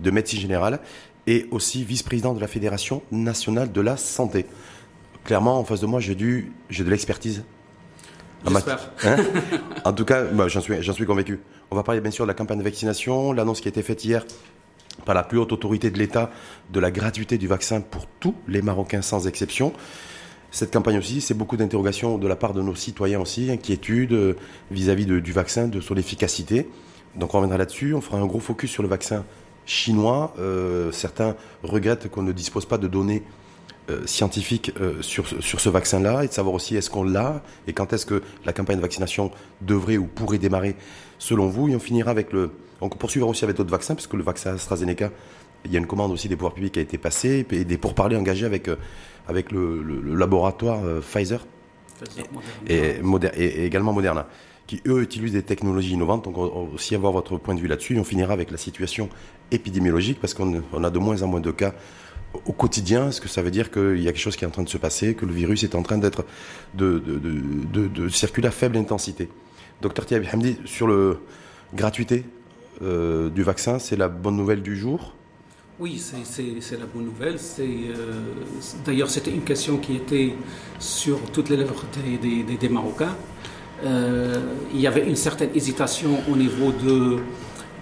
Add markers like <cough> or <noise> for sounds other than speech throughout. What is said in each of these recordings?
de médecine générale et aussi vice-président de la Fédération nationale de la santé. Clairement, en face de moi, j'ai du, j'ai de l'expertise. J'espère. Hein en tout cas, bah, j'en suis, j'en suis convaincu. On va parler bien sûr de la campagne de vaccination, l'annonce qui a été faite hier par la plus haute autorité de l'État de la gratuité du vaccin pour tous les Marocains sans exception. Cette campagne aussi, c'est beaucoup d'interrogations de la part de nos citoyens aussi, inquiétudes euh, vis-à-vis du vaccin, de son efficacité. Donc on reviendra là-dessus. On fera un gros focus sur le vaccin chinois. Euh, certains regrettent qu'on ne dispose pas de données euh, scientifiques sur, sur ce vaccin-là et de savoir aussi est-ce qu'on l'a et quand est-ce que la campagne de vaccination devrait ou pourrait démarrer selon vous. Et on finira avec le. On poursuivra aussi avec d'autres vaccins, puisque le vaccin AstraZeneca, il y a une commande aussi des pouvoirs publics qui a été passée et des pourparlers engagés avec avec le, laboratoire euh, Pfizer et, également Moderna, qui eux utilisent des technologies innovantes. Donc on aussi avoir votre point de vue là-dessus. Et on finira avec la situation épidémiologique parce qu'on a de moins en moins de cas au quotidien, ce que ça veut dire qu'il y a quelque chose qui est en train de se passer, que le virus est en train d'être de, de, circuler à faible intensité? Docteur Thiabi Hamdi, sur le gratuité euh, du vaccin, c'est la bonne nouvelle du jour? Oui, c'est la bonne nouvelle. Euh, d'ailleurs, c'était une question qui était sur toutes les lèvres des, Marocains. Euh, il y avait une certaine hésitation au niveau, de,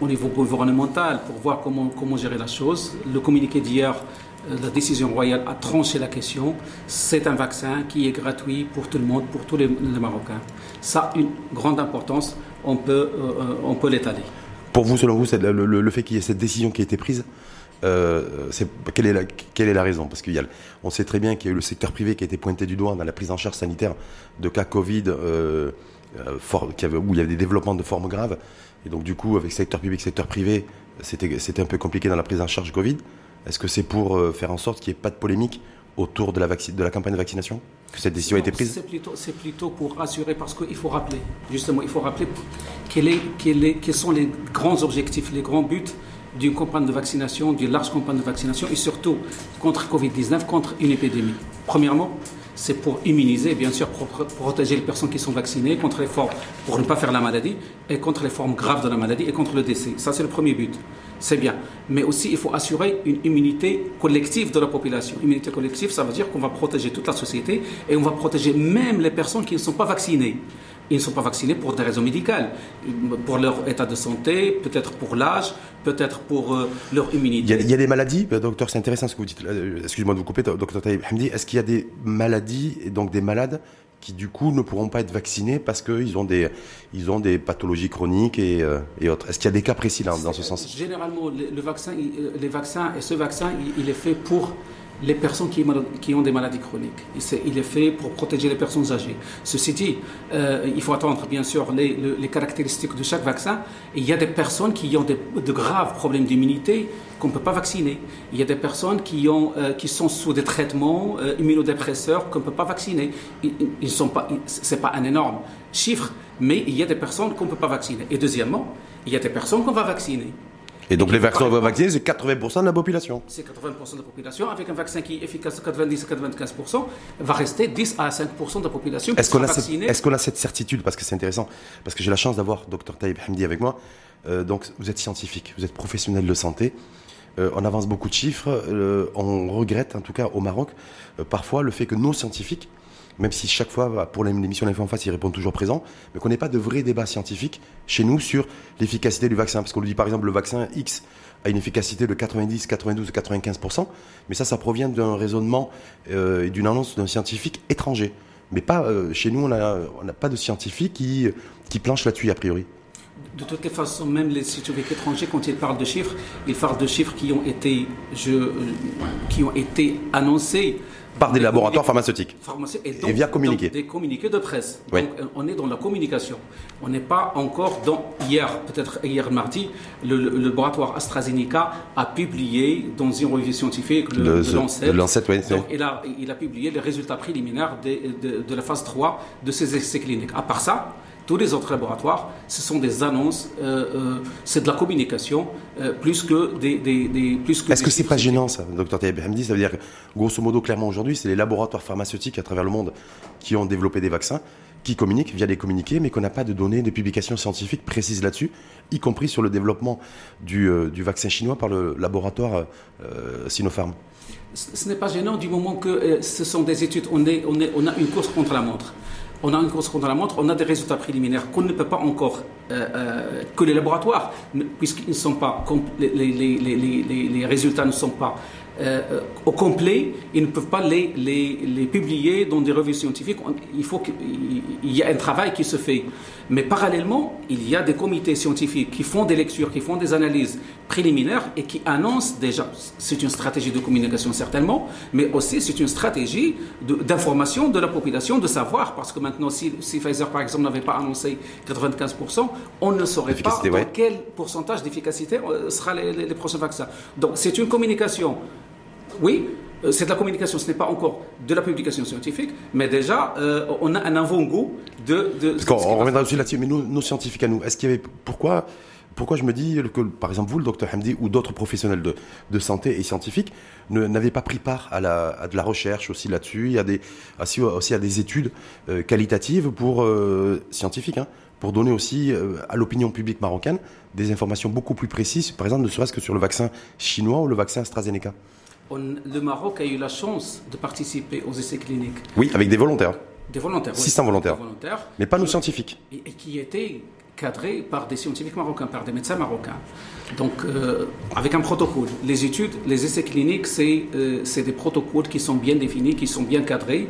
au niveau gouvernemental pour voir comment, comment gérer la chose. Le communiqué d'hier, euh, la décision royale a tranché la question. C'est un vaccin qui est gratuit pour tout le monde, pour tous les, Marocains. Ça a une grande importance. On peut, on peut l'étaler. Pour vous, selon vous, le, le fait qu'il y ait cette décision qui a été prise, euh, quelle, est la, quelle est la raison? Parce qu'on sait très bien qu'il y a eu le secteur privé qui a été pointé du doigt dans la prise en charge sanitaire de cas Covid euh, euh, où il y avait des développements de formes graves. Et donc du coup, avec secteur public, secteur privé, c'était un peu compliqué dans la prise en charge Covid. Est-ce que c'est pour faire en sorte qu'il n'y ait pas de polémique autour de la, de la campagne de vaccination? Que cette décision a été prise? C'est plutôt, plutôt, pour assurer, parce qu'il faut rappeler, justement, il faut rappeler quels sont les grands objectifs, les grands buts d'une campagne de vaccination, d'une large campagne de vaccination et surtout contre Covid-19, contre une épidémie. Premièrement, c'est pour immuniser, bien sûr, pour protéger les personnes qui sont vaccinées contre les formes, pour ne pas faire la maladie, et contre les formes graves de la maladie et contre le décès. Ça, c'est le premier but. C'est bien. Mais aussi, il faut assurer une immunité collective de la population. Immunité collective, ça veut dire qu'on va protéger toute la société et on va protéger même les personnes qui ne sont pas vaccinées ils ne sont pas vaccinés pour des raisons médicales, pour leur état de santé, peut-être pour l'âge, peut-être pour euh, leur immunité. Il y, a, des maladies, euh, docteur, c'est intéressant ce que vous dites. Euh, excusez-moi de vous couper, docteur Taïb Hamdi. Est-ce qu'il y a des maladies, et donc des malades, qui du coup ne pourront pas être vaccinés parce qu'ils ont des, ils ont des pathologies chroniques et, autres? Est-ce qu'il y a des cas précis là, dans ce sens? Généralement, le, vaccin, les vaccins, et ce vaccin, il est fait pour les personnes qui, ont des maladies chroniques. Il est fait pour protéger les personnes âgées. Ceci dit, euh, il faut attendre bien sûr les, caractéristiques de chaque vaccin. il y a des personnes qui ont de graves problèmes d'immunité qu'on ne peut pas vacciner. Il y a des personnes qui, euh, sont sous des traitements euh, immunodépresseurs qu'on ne peut pas vacciner. Ils, sont pas, pas un énorme chiffre, mais il y a des personnes qu'on ne peut pas vacciner. Et deuxièmement, il y a des personnes qu'on va vacciner. Et donc les vaccins vaccinés, c'est 80% de la population. C'est 80% de la population. Avec un vaccin qui est efficace à 90 à 95%, va rester 10 à 5% de la population qui est-ce sera vaccinée. Est-ce qu'on a cette certitude? Parce que c'est intéressant. Parce que j'ai la chance d'avoir Dr Taïb Hamdi avec moi. Euh, donc vous êtes scientifique, vous êtes professionnel de santé. Euh, on avance beaucoup de chiffres. Euh, on regrette, en tout cas au Maroc, parfois le fait que nos scientifiques même si chaque fois, bah, pour l'émission L'Info en face, ils répondent toujours présent, mais qu'on n'ait pas de vrai débat scientifique chez nous sur l'efficacité du vaccin. Parce qu'on nous dit par exemple le vaccin X a une efficacité de 90, 92, 95%, mais ça, ça provient d'un raisonnement euh, et d'une annonce d'un scientifique étranger. Mais pas euh, chez nous, on n'a pas de scientifique qui, planche là-dessus, a priori. De toutes les façons, même les scientifiques étrangers, quand ils parlent de chiffres, ils parlent de chiffres qui ont été, euh, qui ont été annoncés par des, laboratoires pharmaceutiques. et, via communiqué. Des communiqués de presse. Donc on est dans la communication. On n'est pas encore dans. Hier, peut-être hier mardi, le, laboratoire AstraZeneca a publié dans une revue scientifique, le, le Lancet. oui, il, a, il a publié les résultats préliminaires de, de la phase 3 de ces essais cliniques. À part ça, tous les autres laboratoires, ce sont des annonces, euh, euh, c'est de la communication, euh, plus que des... des, plus que Est-ce que c'est pas gênant ça, docteur Taïeb Hamdi? Ça veut dire grosso modo, clairement aujourd'hui, c'est les laboratoires pharmaceutiques à travers le monde qui ont développé des vaccins qui communique via des communiqués, mais qu'on n'a pas de données, de publications scientifiques précises là-dessus, y compris sur le développement du, euh, vaccin chinois par le laboratoire euh, Sinopharm. Ce n'est pas gênant du moment que euh, ce sont des études, on, est, on, est, on a une course contre la montre on a une course contre la montre, on a des résultats préliminaires qu'on ne peut pas encore, que les laboratoires, puisqu'ils ne sont pas, les, les, résultats ne sont pas euh, au complet, ils ne peuvent pas les, publier dans des revues scientifiques. Il faut qu'il y ait un travail qui se fait. Mais parallèlement, il y a des comités scientifiques qui font des lectures, qui font des analyses préliminaires et qui annoncent déjà, c'est une stratégie de communication certainement, mais aussi c'est une stratégie d'information de, la population, de savoir, parce que maintenant, si, si Pfizer par exemple n'avait pas annoncé 95%, on ne saurait pas quel pourcentage d'efficacité euh, sera les, les prochains vaccins. Donc c'est une communication. Oui, c'est de la communication, ce n'est pas encore de la publication scientifique, mais déjà, euh, on a un avant-goût de, de, on reviendra aussi là-dessus, mais nos, scientifiques à nous, est-ce qu'il y avait. Pourquoi pourquoi je me dis que, par exemple, vous, le docteur Hamdi, ou d'autres professionnels de, de, santé et scientifiques, n'avez pas pris part à, la, à, de la recherche aussi là-dessus, il y a des, aussi, à des études euh, qualitatives pour scientifiques, hein, pour donner aussi à l'opinion publique marocaine des informations beaucoup plus précises, par exemple, ne serait-ce que sur le vaccin chinois ou le vaccin AstraZeneca? Le Maroc a eu la chance de participer aux essais cliniques. Oui, avec des volontaires. Des volontaires. 600 volontaires. Mais pas nos scientifiques. Et, qui étaient cadrés par des scientifiques marocains, par des médecins marocains. Donc, euh, avec un protocole. Les études, les essais cliniques, euh, c'est des protocoles qui sont bien définis, qui sont bien cadrés.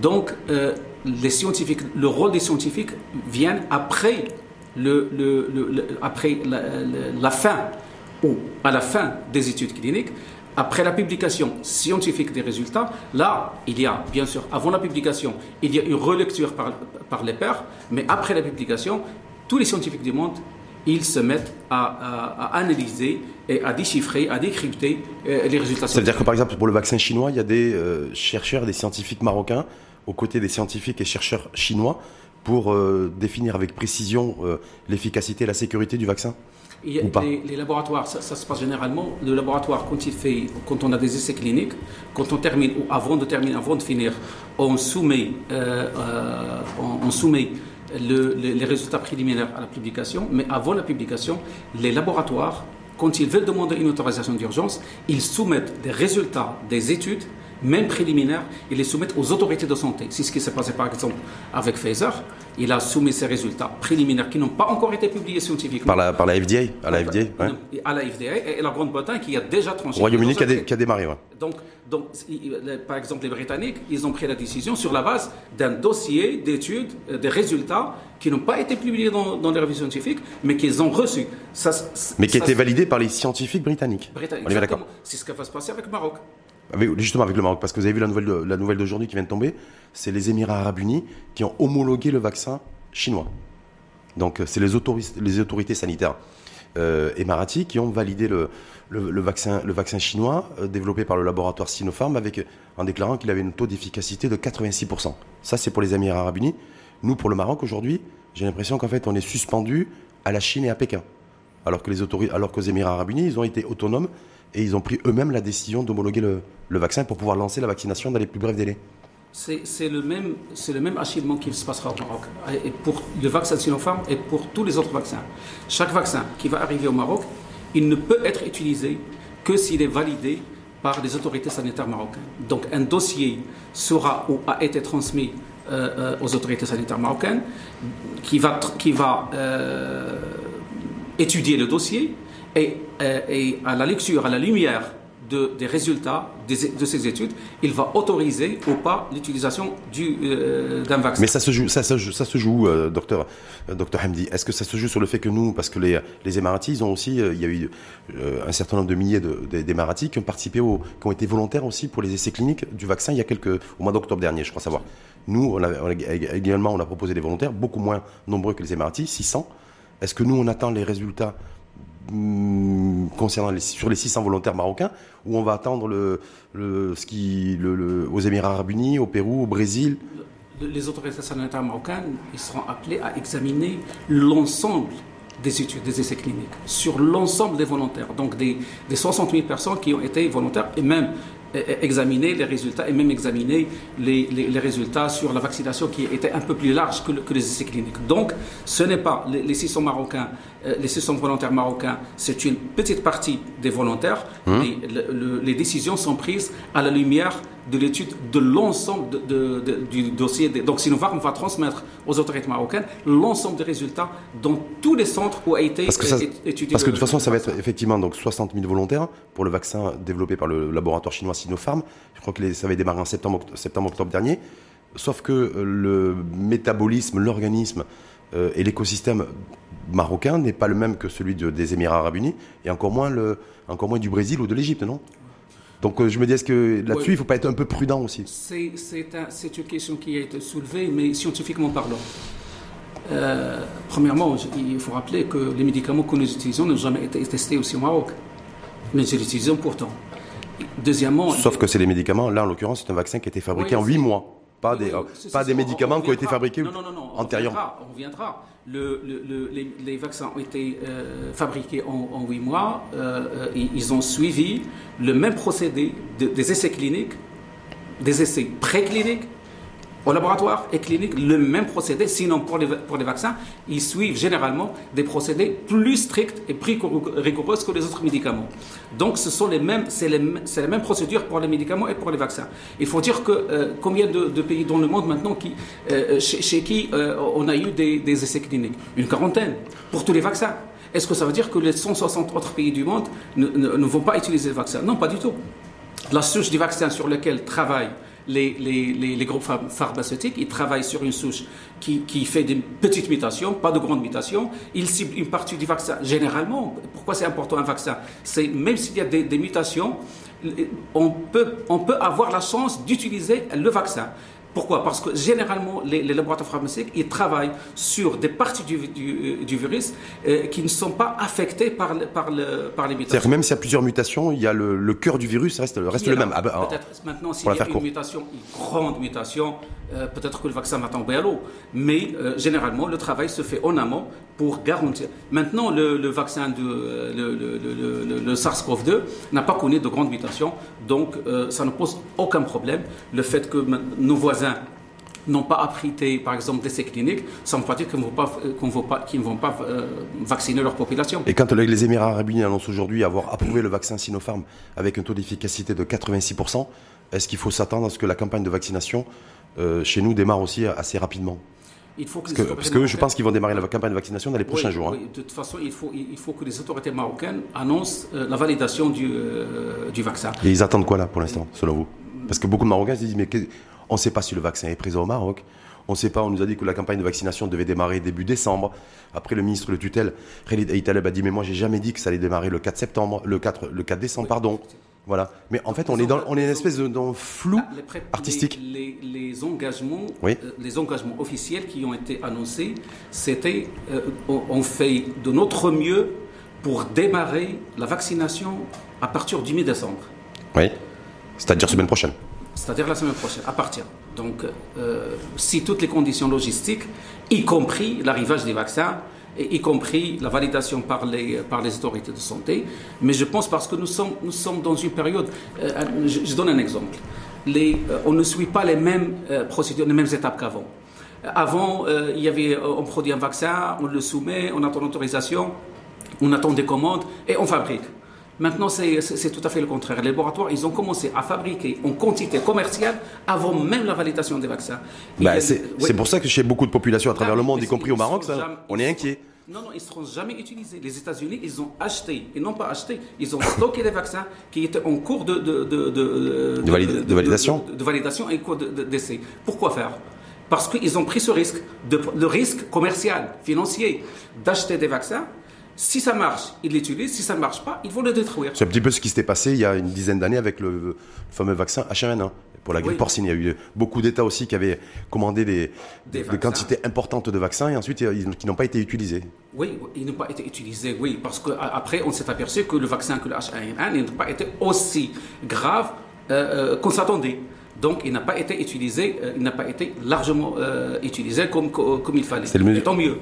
Donc, euh, les scientifiques, le rôle des scientifiques vient après, le, le, après la, la fin ou à la fin des études cliniques après la publication scientifique des résultats, là, il y a, bien sûr, avant la publication, il y a une relecture par, par les pairs, mais après la publication, tous les scientifiques du monde, ils se mettent à, analyser et à déchiffrer, à décrypter euh, les résultats. Ça veut dire que, par exemple, pour le vaccin chinois, il y a des euh, chercheurs, des scientifiques marocains, aux côtés des scientifiques et chercheurs chinois, pour euh, définir avec précision l'efficacité et la sécurité du vaccin? Les, laboratoires, ça, se passe généralement. Le laboratoire, quand il fait, quand on a des essais cliniques, quand on termine ou avant de terminer, avant de finir, on soumet, euh, euh, on, soumet les résultats préliminaires à la publication. Mais avant la publication, les laboratoires, quand ils veulent demander une autorisation d'urgence, ils soumettent des résultats des études même préliminaires, ils les soumettent aux autorités de santé. C'est ce qui s'est passé par exemple avec Pfizer. Il a soumis ses résultats préliminaires qui n'ont pas encore été publiés scientifiquement. Par la, par la FDA À la FDA, À la FDA et la Grande-Bretagne qui a déjà tranché. Royaume-Uni qui, qui, a démarré, ouais. Donc, donc, par exemple, les Britanniques, ils ont pris la décision sur la base d'un dossier d'études, euh, des résultats qui n'ont pas été publiés dans, dans les revues scientifiques, mais qu'ils ont reçus. Ça, mais qui étaient validés par les scientifiques britanniques. Britanniques, On est d'accord. C'est ce qui va se passer avec le Maroc justement avec le Maroc, parce que vous avez vu la nouvelle, la nouvelle d'aujourd'hui qui vient de tomber, c'est les Émirats arabes unis qui ont homologué le vaccin chinois. Donc c'est les, autorités sanitaires euh, émiraties qui ont validé le, le, vaccin, le vaccin chinois euh, développé par le laboratoire Sinopharm avec, en déclarant qu'il avait un taux d'efficacité de 86%. Ça c'est pour les Émirats arabes unis. Nous pour le Maroc aujourd'hui, j'ai l'impression qu'en fait on est suspendu à la Chine et à Pékin. Alors que les autorités, alors qu'aux Émirats arabes unis, ils ont été autonomes et ils ont pris eux-mêmes la décision d'homologuer le, vaccin pour pouvoir lancer la vaccination dans les plus brefs délais. C'est le même, c'est le même achèvement qui se passera au Maroc. Pour le vaccin Sinopharm et pour tous les autres vaccins. Chaque vaccin qui va arriver au Maroc, il ne peut être utilisé que s'il est validé par les autorités sanitaires marocaines. Donc un dossier sera ou a été transmis euh, euh, aux autorités sanitaires marocaines qui va, qui va euh, étudier le dossier et, euh, et, à la lecture, à la lumière de, des résultats de ces études, il va autoriser ou pas l'utilisation euh, d'un vaccin. Mais ça se joue, ça, ça, ça se joue, euh, docteur, Hamdi. Est-ce que ça se joue sur le fait que nous, parce que les, les Émiratis, ils ont aussi, il y a eu un certain nombre de milliers d'Émiratis qui ont participé, qui ont été volontaires aussi pour les essais cliniques du vaccin il y a quelques, au mois d'octobre dernier, je crois savoir. Nous, également, on a proposé des volontaires, beaucoup moins nombreux que les Émiratis, 600. Est-ce que nous, on attend les résultats concernant les, sur les 600 volontaires marocains, où on va attendre le, ce qui, aux Émirats arabes unis, au Pérou, au Brésil Les autorités sanitaires marocaines ils seront appelés à examiner l'ensemble des études, des essais cliniques, sur l'ensemble des volontaires, donc des, des 60 000 personnes qui ont été volontaires, et même examiner les résultats et même examiner les, les, résultats sur la vaccination qui était un peu plus large que, que les essais cliniques. Donc, ce n'est pas les, 600 Marocains, euh, les 600 volontaires marocains, c'est une petite partie des volontaires, mmh. mais les décisions sont prises à la lumière de l'étude de l'ensemble de, du dossier. Donc Sinovac va transmettre aux autorités marocaines l'ensemble des résultats dans tous les centres où a été parce que étudié. Parce que de toute façon, ça va être effectivement donc 60 000 volontaires pour le vaccin développé par le laboratoire chinois Sinopharm. Je crois que ça va démarrer en septembre, septembre, octobre dernier. Sauf que euh, le métabolisme, l'organisme euh, et l'écosystème marocain n'est pas le même que celui des Émirats arabes unis et encore moins, le, encore moins du Brésil ou de l'Égypte, non? Donc euh, je me dis, est-ce que là-dessus, il ne faut pas être un peu prudent aussi? C'est une question qui a été soulevée, mais scientifiquement parlant. Euh, premièrement, il faut rappeler que les médicaments que nous utilisons n'ont jamais été testés aussi au Maroc. Mais nous les utilisons pourtant. Deuxièmement. Sauf que c'est les médicaments, là en l'occurrence, c'est un vaccin qui a été fabriqué en 8 mois. Pas des, pas des médicaments qui ont été fabriqués non, non, non, antérieurement. On reviendra. Le, les, vaccins ont été euh, fabriqués en, 8 mois. Euh, ils ont suivi le même procédé des essais cliniques, des essais précliniques au laboratoire et clinique le même procédé, sinon pour les, vaccins, ils suivent généralement des procédés plus stricts et plus rigoureux que les autres médicaments. Donc ce sont les mêmes, c'est les, mêmes procédures pour les médicaments et pour les vaccins. Il faut dire que euh, combien de, pays dans le monde maintenant qui, euh, chez, qui euh, on a eu des, essais cliniques? Une quarantaine pour tous les vaccins. Est-ce que ça veut dire que les 160 autres pays du monde ne, ne, vont pas utiliser le vaccin? Non, pas du tout. La souche du vaccin sur lequel travaillent les, les, les, groupes pharmaceutiques, ils travaillent sur une souche qui, qui, fait des petites mutations, pas de grandes mutations. Ils ciblent une partie du vaccin. Généralement, pourquoi c'est important un vaccin? C'est même s'il y a des, des mutations, on peut, on peut avoir la chance d'utiliser le vaccin. Pourquoi? Parce que généralement, les, laboratoires pharmaceutiques, ils travaillent sur des parties du, du, virus euh, qui ne sont pas affectées par, par, le, par les mutations. C'est-à-dire même s'il y a plusieurs mutations, il y a le, cœur du virus reste, reste le même. Ah ben, peut-être maintenant, s'il y a une mutation, une grande mutation, euh, peut-être que le vaccin va tomber à l'eau. Mais euh, généralement, le travail se fait en amont pour garantir. Maintenant, le, vaccin de le, le SARS-CoV-2 n'a pas connu de grandes mutations, donc ça ne pose aucun problème. Le fait que nos voisins n'ont pas apprêté, par exemple, d'essais cliniques, ça ne veut pas dire qu'ils ne vont pas, euh, vacciner leur population. Et quand les Émirats arabes unis annoncent aujourd'hui avoir approuvé le vaccin Sinopharm avec un taux d'efficacité de 86%, est-ce qu'il faut s'attendre à ce que la campagne de vaccination euh, chez nous démarre aussi assez rapidement? Il faut que parce, que, je pense qu'ils vont démarrer la campagne de vaccination dans les prochains jours. Hein. Oui, de toute façon, il faut, il faut que les autorités marocaines annoncent euh, la validation du, du vaccin. Et ils attendent quoi là pour l'instant, selon vous? Parce que beaucoup de Marocains se disent mais on ne sait pas si le vaccin est présent au Maroc. On ne sait pas, on nous a dit que la campagne de vaccination devait démarrer début décembre. Après, le ministre de tutelle, Khalid Aitaleb, a dit Mais moi, j'ai jamais dit que ça allait démarrer le 4 septembre, le 4, le 4 décembre, pardon. Voilà. Mais en fait, on est dans, on est une espèce de flou ah, artistique. Les, engagements, euh, les engagements officiels qui ont été annoncés, c'était euh, on fait de notre mieux pour démarrer la vaccination à partir du mi-décembre. Oui. C'est-à-dire semaine prochaine c'est-à-dire la semaine prochaine, à partir. Donc, euh, si toutes les conditions logistiques, y compris l'arrivage des vaccins, y compris la validation par les, par les autorités de santé, mais je pense parce que nous sommes, nous sommes dans une période, euh, je, donne un exemple, euh, on ne suit pas les mêmes procédures, les mêmes étapes qu'avant. Avant, il y avait, on produit un vaccin, on le soumet, on attend l'autorisation, on attend des commandes et on fabrique. Maintenant, c'est tout à fait le contraire. Les laboratoires, ils ont commencé à fabriquer en quantité commerciale avant même la validation des vaccins. Bah, c'est pour ça que chez beaucoup de populations à travers le monde, y compris au Maroc, on est inquiet. Non, non, ils ne seront jamais utilisés. Les États-Unis, ils ont acheté, ils n'ont pas acheté, ils ont <coughs> stocké des vaccins qui étaient en cours de, de, de, de, validation. De, validation et en cours d'essai. Pourquoi faire? Parce qu'ils ont pris ce risque, le risque commercial, financier, d'acheter des vaccins si ça marche, ils l'utilisent. Si ça ne marche pas, ils vont le détruire. C'est un petit peu ce qui s'était passé il y a une dizaine d'années avec le fameux vaccin H1N1. Pour la grippe porcine, il y a eu beaucoup d'États aussi qui avaient commandé des, quantités importantes de vaccins et ensuite qui n'ont pas été utilisés. Oui, ils n'ont pas été utilisés, oui, parce qu'après on s'est aperçu que le vaccin que le H1N1 n'a pas été aussi grave euh, euh, qu'on s'attendait. Donc, il n'a pas été utilisé, euh, il n'a pas été largement utilisé comme, comme il fallait. Et tant mieux.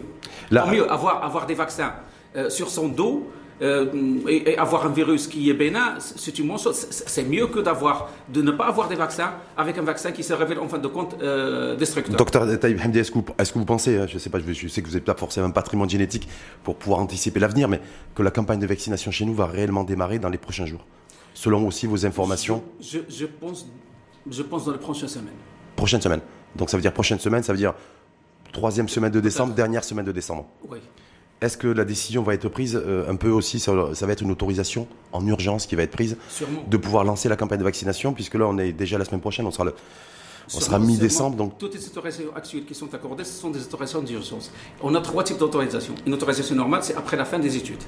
Tant mieux avoir, avoir des vaccins euh, sur son dos euh, et, avoir un virus qui est bénin, c'est une. C'est mieux que d'avoir, de ne pas avoir des vaccins avec un vaccin qui se révèle en fin de compte euh, destructeur. Docteur Taïb Hamdi, est-ce que, vous pensez, hein, je sais pas, je, sais que vous n'avez pas forcément un patrimoine génétique pour pouvoir anticiper l'avenir, mais que la campagne de vaccination chez nous va réellement démarrer dans les prochains jours, selon aussi vos informations? Je, pense, je pense dans les prochaines semaines. Prochaine semaine. Donc ça veut dire prochaine semaine, ça veut dire troisième semaine de décembre, dernière semaine de décembre. Oui. Est-ce que la décision va être prise euh, un peu aussi, ça, va être une autorisation en urgence qui va être prise de pouvoir lancer la campagne de vaccination, puisque là on est déjà la semaine prochaine, on sera, le, on sera mi-décembre. Donc... Toutes les autorisations actuelles qui sont accordées, ce sont des autorisations d'urgence. On a trois types d'autorisation. Une autorisation normale, c'est après la fin des études.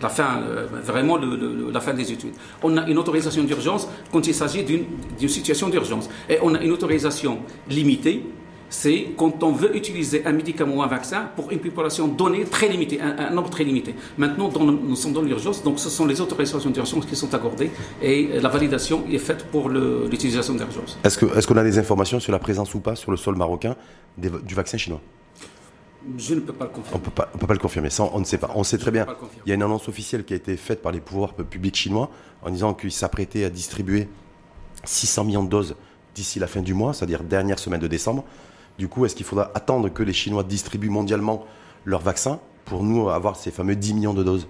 La fin, euh, vraiment la fin des études. On a une autorisation d'urgence quand il s'agit d'une situation d'urgence. Et on a une autorisation limitée c'est quand on veut utiliser un médicament ou un vaccin pour une population donnée très limitée, un, nombre très limité. Maintenant, nous sommes dans l'urgence, donc ce sont les autorisations d'urgence qui sont accordées et la validation est faite pour l'utilisation d'urgence. Est-ce qu'on est a des informations sur la présence ou pas sur le sol marocain du vaccin chinois? Je ne peux pas le confirmer. On ne peut pas le confirmer. Ça, on ne sait pas. On sait très bien. Il y a une annonce officielle qui a été faite par les pouvoirs publics chinois en disant qu'ils s'apprêtaient à distribuer 600 millions de doses d'ici la fin du mois, c'est-à-dire dernière semaine de décembre. Du coup, est-ce qu'il faudra attendre que les Chinois distribuent mondialement leurs vaccins pour nous avoir ces fameux 10 millions de doses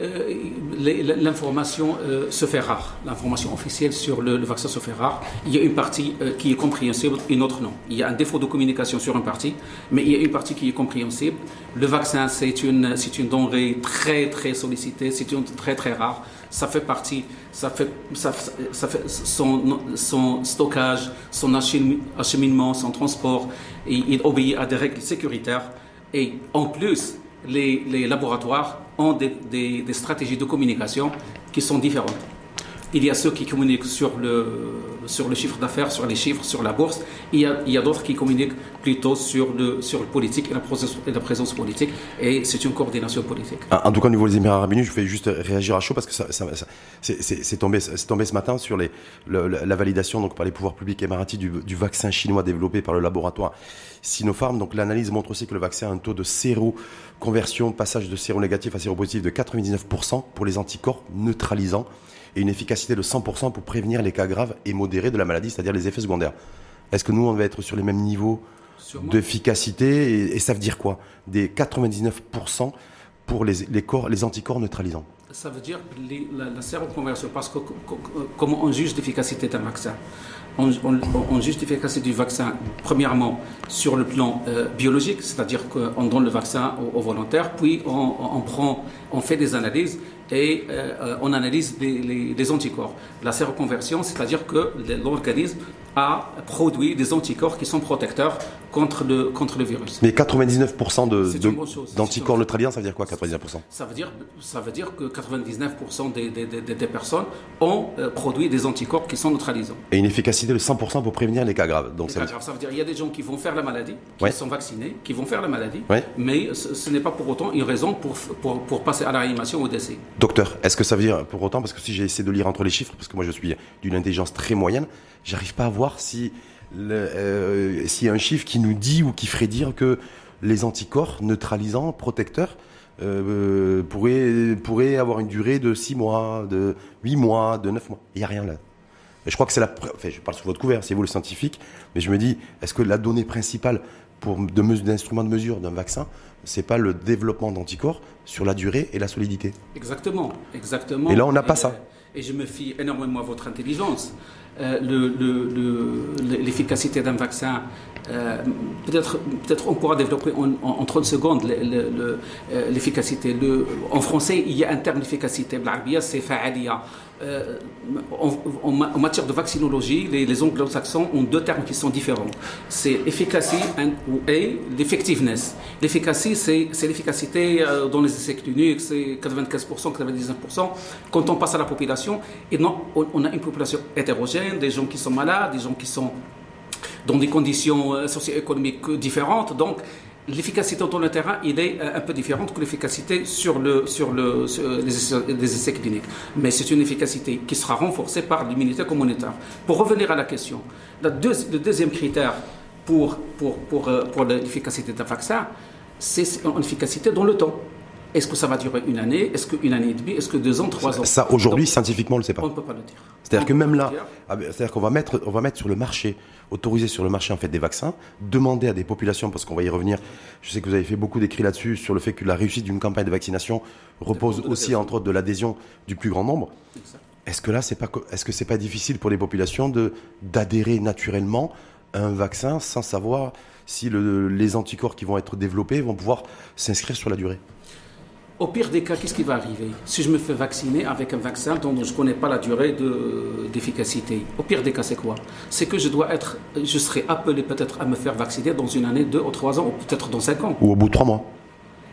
euh, L'information euh, se fait rare. L'information officielle sur le, vaccin se fait rare. Il y a une partie euh, qui est compréhensible, une autre non. Il y a un défaut de communication sur une partie, mais il y a une partie qui est compréhensible. Le vaccin, c'est une, une denrée très, très sollicitée, c'est une très, très rare ça fait partie, ça fait, ça, fait son, stockage, son acheminement, son transport, il obéit à des règles sécuritaires. Et en plus, les, laboratoires ont des stratégies de communication qui sont différentes. Il y a ceux qui communiquent sur le, sur le chiffre d'affaires, sur les chiffres, sur la bourse. Il y a, il y a d'autres qui communiquent plutôt sur le, sur politique et la, présence, politique. Et c'est une coordination politique. En tout cas, au niveau des Émirats Arabes Unis, je vais juste réagir à chaud parce que ça, c'est tombé, ce matin sur les, la validation donc, par les pouvoirs publics émiratis du, du vaccin chinois développé par le laboratoire Sinopharm. Donc l'analyse montre aussi que le vaccin a un taux de séro-conversion, passage de séro-négatif à séro-positif de 99% pour les anticorps neutralisants et une efficacité de 100% pour prévenir les cas graves et modérés de la maladie, c'est-à-dire les effets secondaires. Est-ce que nous, on va être sur les mêmes niveaux d'efficacité et, ça veut dire quoi? Des 99% pour les, les, corps, les anticorps neutralisants. Ça veut dire la, la séroconversion, parce que comment on juge l'efficacité d'un vaccin? On, on, juge l'efficacité du vaccin, premièrement, sur le plan euh, biologique, c'est-à-dire qu'on donne le vaccin aux, volontaires, puis on, prend, on fait des analyses et euh, on analyse les, anticorps. La séroconversion, c'est-à-dire que l'organisme a produit des anticorps qui sont protecteurs contre le, contre le virus. Mais 99% d'anticorps neutraliens, ça veut dire quoi 99% ça veut dire, ça veut dire que 99% des, des, personnes ont euh, produit des anticorps qui sont neutralisants. Et une efficacité de 100% pour prévenir les cas graves. Donc ça, veut... ça veut dire qu'il y a des gens qui vont faire la maladie, qui sont vaccinés, qui vont faire la maladie, mais ce, n'est pas pour autant une raison pour, pour, pour passer à la réanimation ou au décès. Docteur, est-ce que ça veut dire pour autant, parce que si j'ai essayé de lire entre les chiffres, parce que moi je suis d'une intelligence très moyenne, j'arrive pas à voir si euh, s'il y a un chiffre qui nous dit ou qui ferait dire que les anticorps neutralisants, protecteurs, euh, pourraient, pourraient, avoir une durée de 6 mois, de 8 mois, de 9 mois. Il n'y a rien là. Et je crois que c'est la. Enfin, je parle sous votre couvert, c'est vous le scientifique, mais je me dis, est-ce que la donnée principale pour d'instruments de mesure d'un vaccin, c'est pas le développement d'anticorps sur la durée et la solidité? Exactement, exactement. Et là, on n'a pas ça. Et je me fie énormément à votre intelligence. Euh, l'efficacité d'un vaccin, euh, peut-être peut on pourra développer en, 30 secondes euh, l'efficacité. en français, il y a un terme d'efficacité. c'est fa'aliya. Euh, en, matière de vaccinologie, les, anglo-saxons ont deux termes qui sont différents. C'est efficacy et l'effectiveness. L'efficacité, c'est l'efficacité euh, dans les essais cliniques, c'est 95%, 99%. Quand on passe à la population, et non, on, a une population hétérogène, des gens qui sont malades, des gens qui sont dans des conditions euh, socio-économiques différentes. Donc, l'efficacité dans le terrain, il est euh, un peu différente que l'efficacité sur, le, sur, le, les, essais, cliniques. Mais c'est une efficacité qui sera renforcée par l'immunité communautaire. Pour revenir à la question, le deuxième critère pour, pour, pour, euh, pour l'efficacité d'un vaccin, c'est une efficacité dans le temps. Est-ce que ça va durer une année? Est-ce qu'une année et demie? Est-ce que deux ans, trois ans? Ça, aujourd'hui, scientifiquement, on ne le sait pas. On ne peut pas le dire. C'est-à-dire que même là, ah ben, c'est-à-dire qu'on va mettre, on va mettre sur le marché, autoriser sur le marché en fait des vaccins, demander à des populations, parce qu'on va y revenir. Je sais que vous avez fait beaucoup d'écrits là-dessus sur le fait que la réussite d'une campagne de vaccination repose aussi entre autres de l'adhésion du plus grand nombre. Est-ce que là, c'est pas, est-ce que c'est pas difficile pour les populations de d'adhérer naturellement à un vaccin sans savoir si les anticorps qui vont être développés vont pouvoir s'inscrire sur la durée? Au pire des cas, qu'est-ce qui va arriver Si je me fais vacciner avec un vaccin dont je ne connais pas la durée d'efficacité, au pire des cas, c'est quoi? C'est que je dois être, je serai appelé peut-être à me faire vacciner dans une année, deux ou trois ans, ou peut-être dans cinq ans. Ou au bout de trois mois.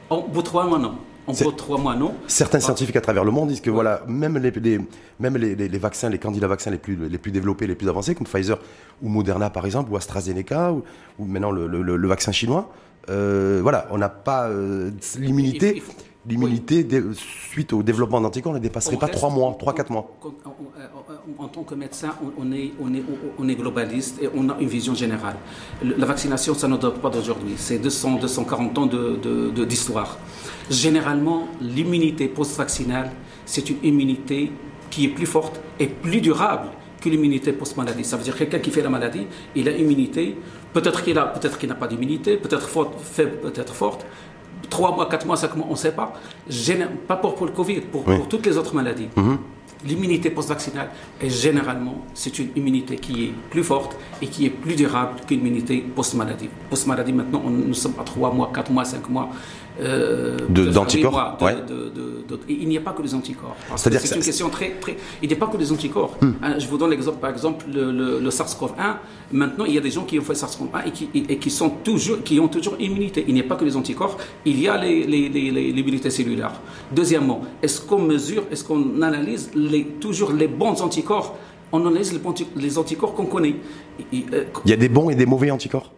Au bout de trois mois, non. En bout de trois mois, non. Certains scientifiques à travers le monde disent que voilà, même les, même les, vaccins, les candidats vaccins les plus, les plus développés, les plus avancés, comme Pfizer ou Moderna par exemple, ou AstraZeneca, ou, maintenant le, vaccin chinois, euh, voilà, on n'a pas euh, l'immunité l'immunité suite au développement d'anticorps ne dépasserait pas 3 mois, 3-4 mois. En tant que médecin, on est, on, est, on est globaliste et on a une vision générale. La vaccination, ça ne date pas d'aujourd'hui, c'est 200, 240 ans d'histoire. De, Généralement, l'immunité post-vaccinale, c'est une immunité qui est plus forte et plus durable que l'immunité post-maladie. Ça veut dire que quelqu'un qui fait la maladie, il a immunité, peut-être qu'il a, peut-être qu'il n'a pas d'immunité, peut-être faible, peut-être forte, 3 mois, 4 mois, 5 mois, on ne sait pas. Pas pour, pour le Covid, pour, pour toutes les autres maladies. Mhm. L'immunité post-vaccinale est généralement, c'est une immunité qui est plus forte et qui est plus durable qu'une immunité post-maladie. Post-maladie, maintenant, nous sommes à 3 mois, 4 mois, 5 mois. Euh, d'anticorps Il n'y a pas que les anticorps. C'est une question très, très. Il n'y a pas que les anticorps. Hmm. Hein, je vous donne l'exemple, par exemple, le, SARS-CoV-1. Maintenant, il y a des gens qui ont fait SARS-CoV-1 et qui, et, qui, sont toujours, qui ont toujours immunité. Il n'y a pas que les anticorps, il y a l'immunité cellulaire. Deuxièmement, est-ce qu'on mesure, est-ce qu'on analyse les, toujours les bons anticorps? On analyse les, anticorps qu'on connaît. Euh, il y a des bons et des mauvais anticorps?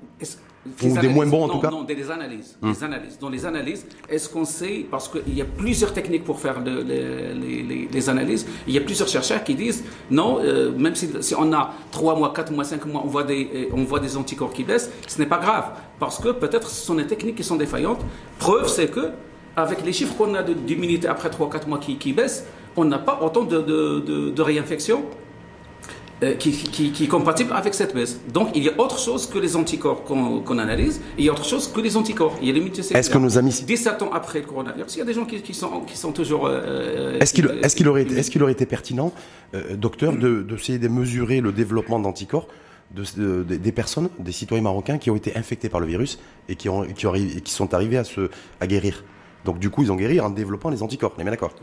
Ou des moins bons en tout cas Non, des analyses. Des hum. analyses. Dans les analyses, est-ce qu'on sait, parce qu'il y a plusieurs techniques pour faire les, analyses, il y a plusieurs chercheurs qui disent non, euh, même si, on a 3 mois, 4 mois, 5 mois, on voit des, euh, on voit des anticorps qui baissent, ce n'est pas grave, parce que peut-être ce sont des techniques qui sont défaillantes. Preuve, c'est que avec les chiffres qu'on a d'immunité après 3-4 mois qui, qui, baissent, on n'a pas autant de, de, de réinfection euh, qui, qui, est compatible avec cette baisse. Donc il y a autre chose que les anticorps qu'on analyse, et il y a autre chose que les anticorps. Il y a l'immunité Est-ce que nos amis... 17 ans après le coronavirus, il y a des gens qui, sont, qui sont toujours... Euh, est-ce qu'il est aurait, est qu'il aurait été pertinent, euh, docteur, d'essayer de, de, mesurer le développement d'anticorps de, des personnes, des citoyens marocains qui ont été infectés par le virus et qui, ont, qui, qui sont arrivés à, se, à guérir? Donc du coup, ils ont guéri en développant les anticorps. On est bien d'accord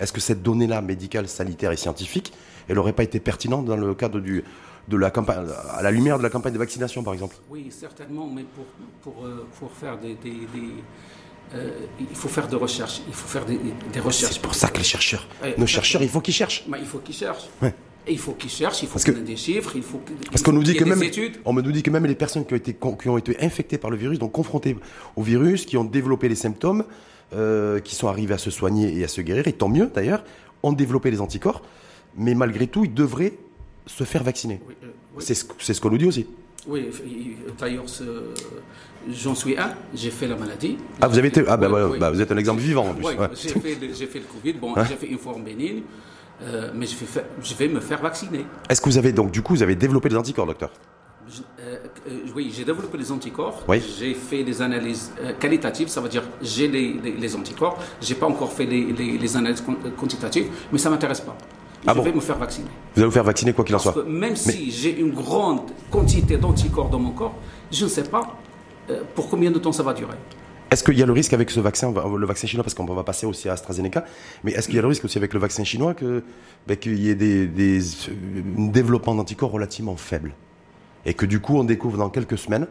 Est-ce que cette donnée-là, médicale, sanitaire et scientifique, elle n'aurait pas été pertinente dans le cadre du, de la campagne, à la lumière de la campagne de vaccination, par exemple Oui, certainement, mais pour, pour, euh, pour faire des... Euh, il faut faire de recherches. Il faut faire des, recherches. C'est pour ça que les chercheurs, nos chercheurs, il faut qu'ils cherchent. Bah, il faut qu'ils cherchent. Et il faut qu'ils cherchent, il faut qu'on ait des chiffres, il faut Parce qu'on nous dit que même, on me nous dit que même les personnes qui ont été, qui ont été infectées par le virus, donc confrontées au virus, qui ont développé les symptômes, euh, qui sont arrivés à se soigner et à se guérir, et tant mieux d'ailleurs, ont développé les anticorps, mais malgré tout, ils devraient se faire vacciner. Euh, c'est ce, qu'on nous dit aussi. Oui, d'ailleurs, j'en suis un, j'ai fait la maladie. Ah, vous avez été, ah, bah, bah, vous êtes un exemple vivant en plus. Oui, j'ai fait, le Covid, bon, j'ai fait une forme bénigne, euh, mais je vais, je vais me faire vacciner. Est-ce que vous avez donc, du coup, vous avez développé des anticorps, docteur? Euh, euh, oui, j'ai développé les anticorps. J'ai fait des analyses euh, qualitatives, ça veut dire j'ai les, les, anticorps. J'ai pas encore fait les, les analyses quantitatives, mais ça m'intéresse pas. Ah je vais me faire vacciner. Vous allez vous faire vacciner quoi qu'il en soit. même si j'ai une grande quantité d'anticorps dans mon corps, je ne sais pas pour combien de temps ça va durer. Est-ce qu'il y a le risque avec ce vaccin, le vaccin chinois, parce qu'on va passer aussi à AstraZeneca, mais est-ce qu'il y a le risque aussi avec le vaccin chinois que ben, qu'il y ait des, des, un développement d'anticorps relativement faible? Et que du coup on découvre dans quelques semaines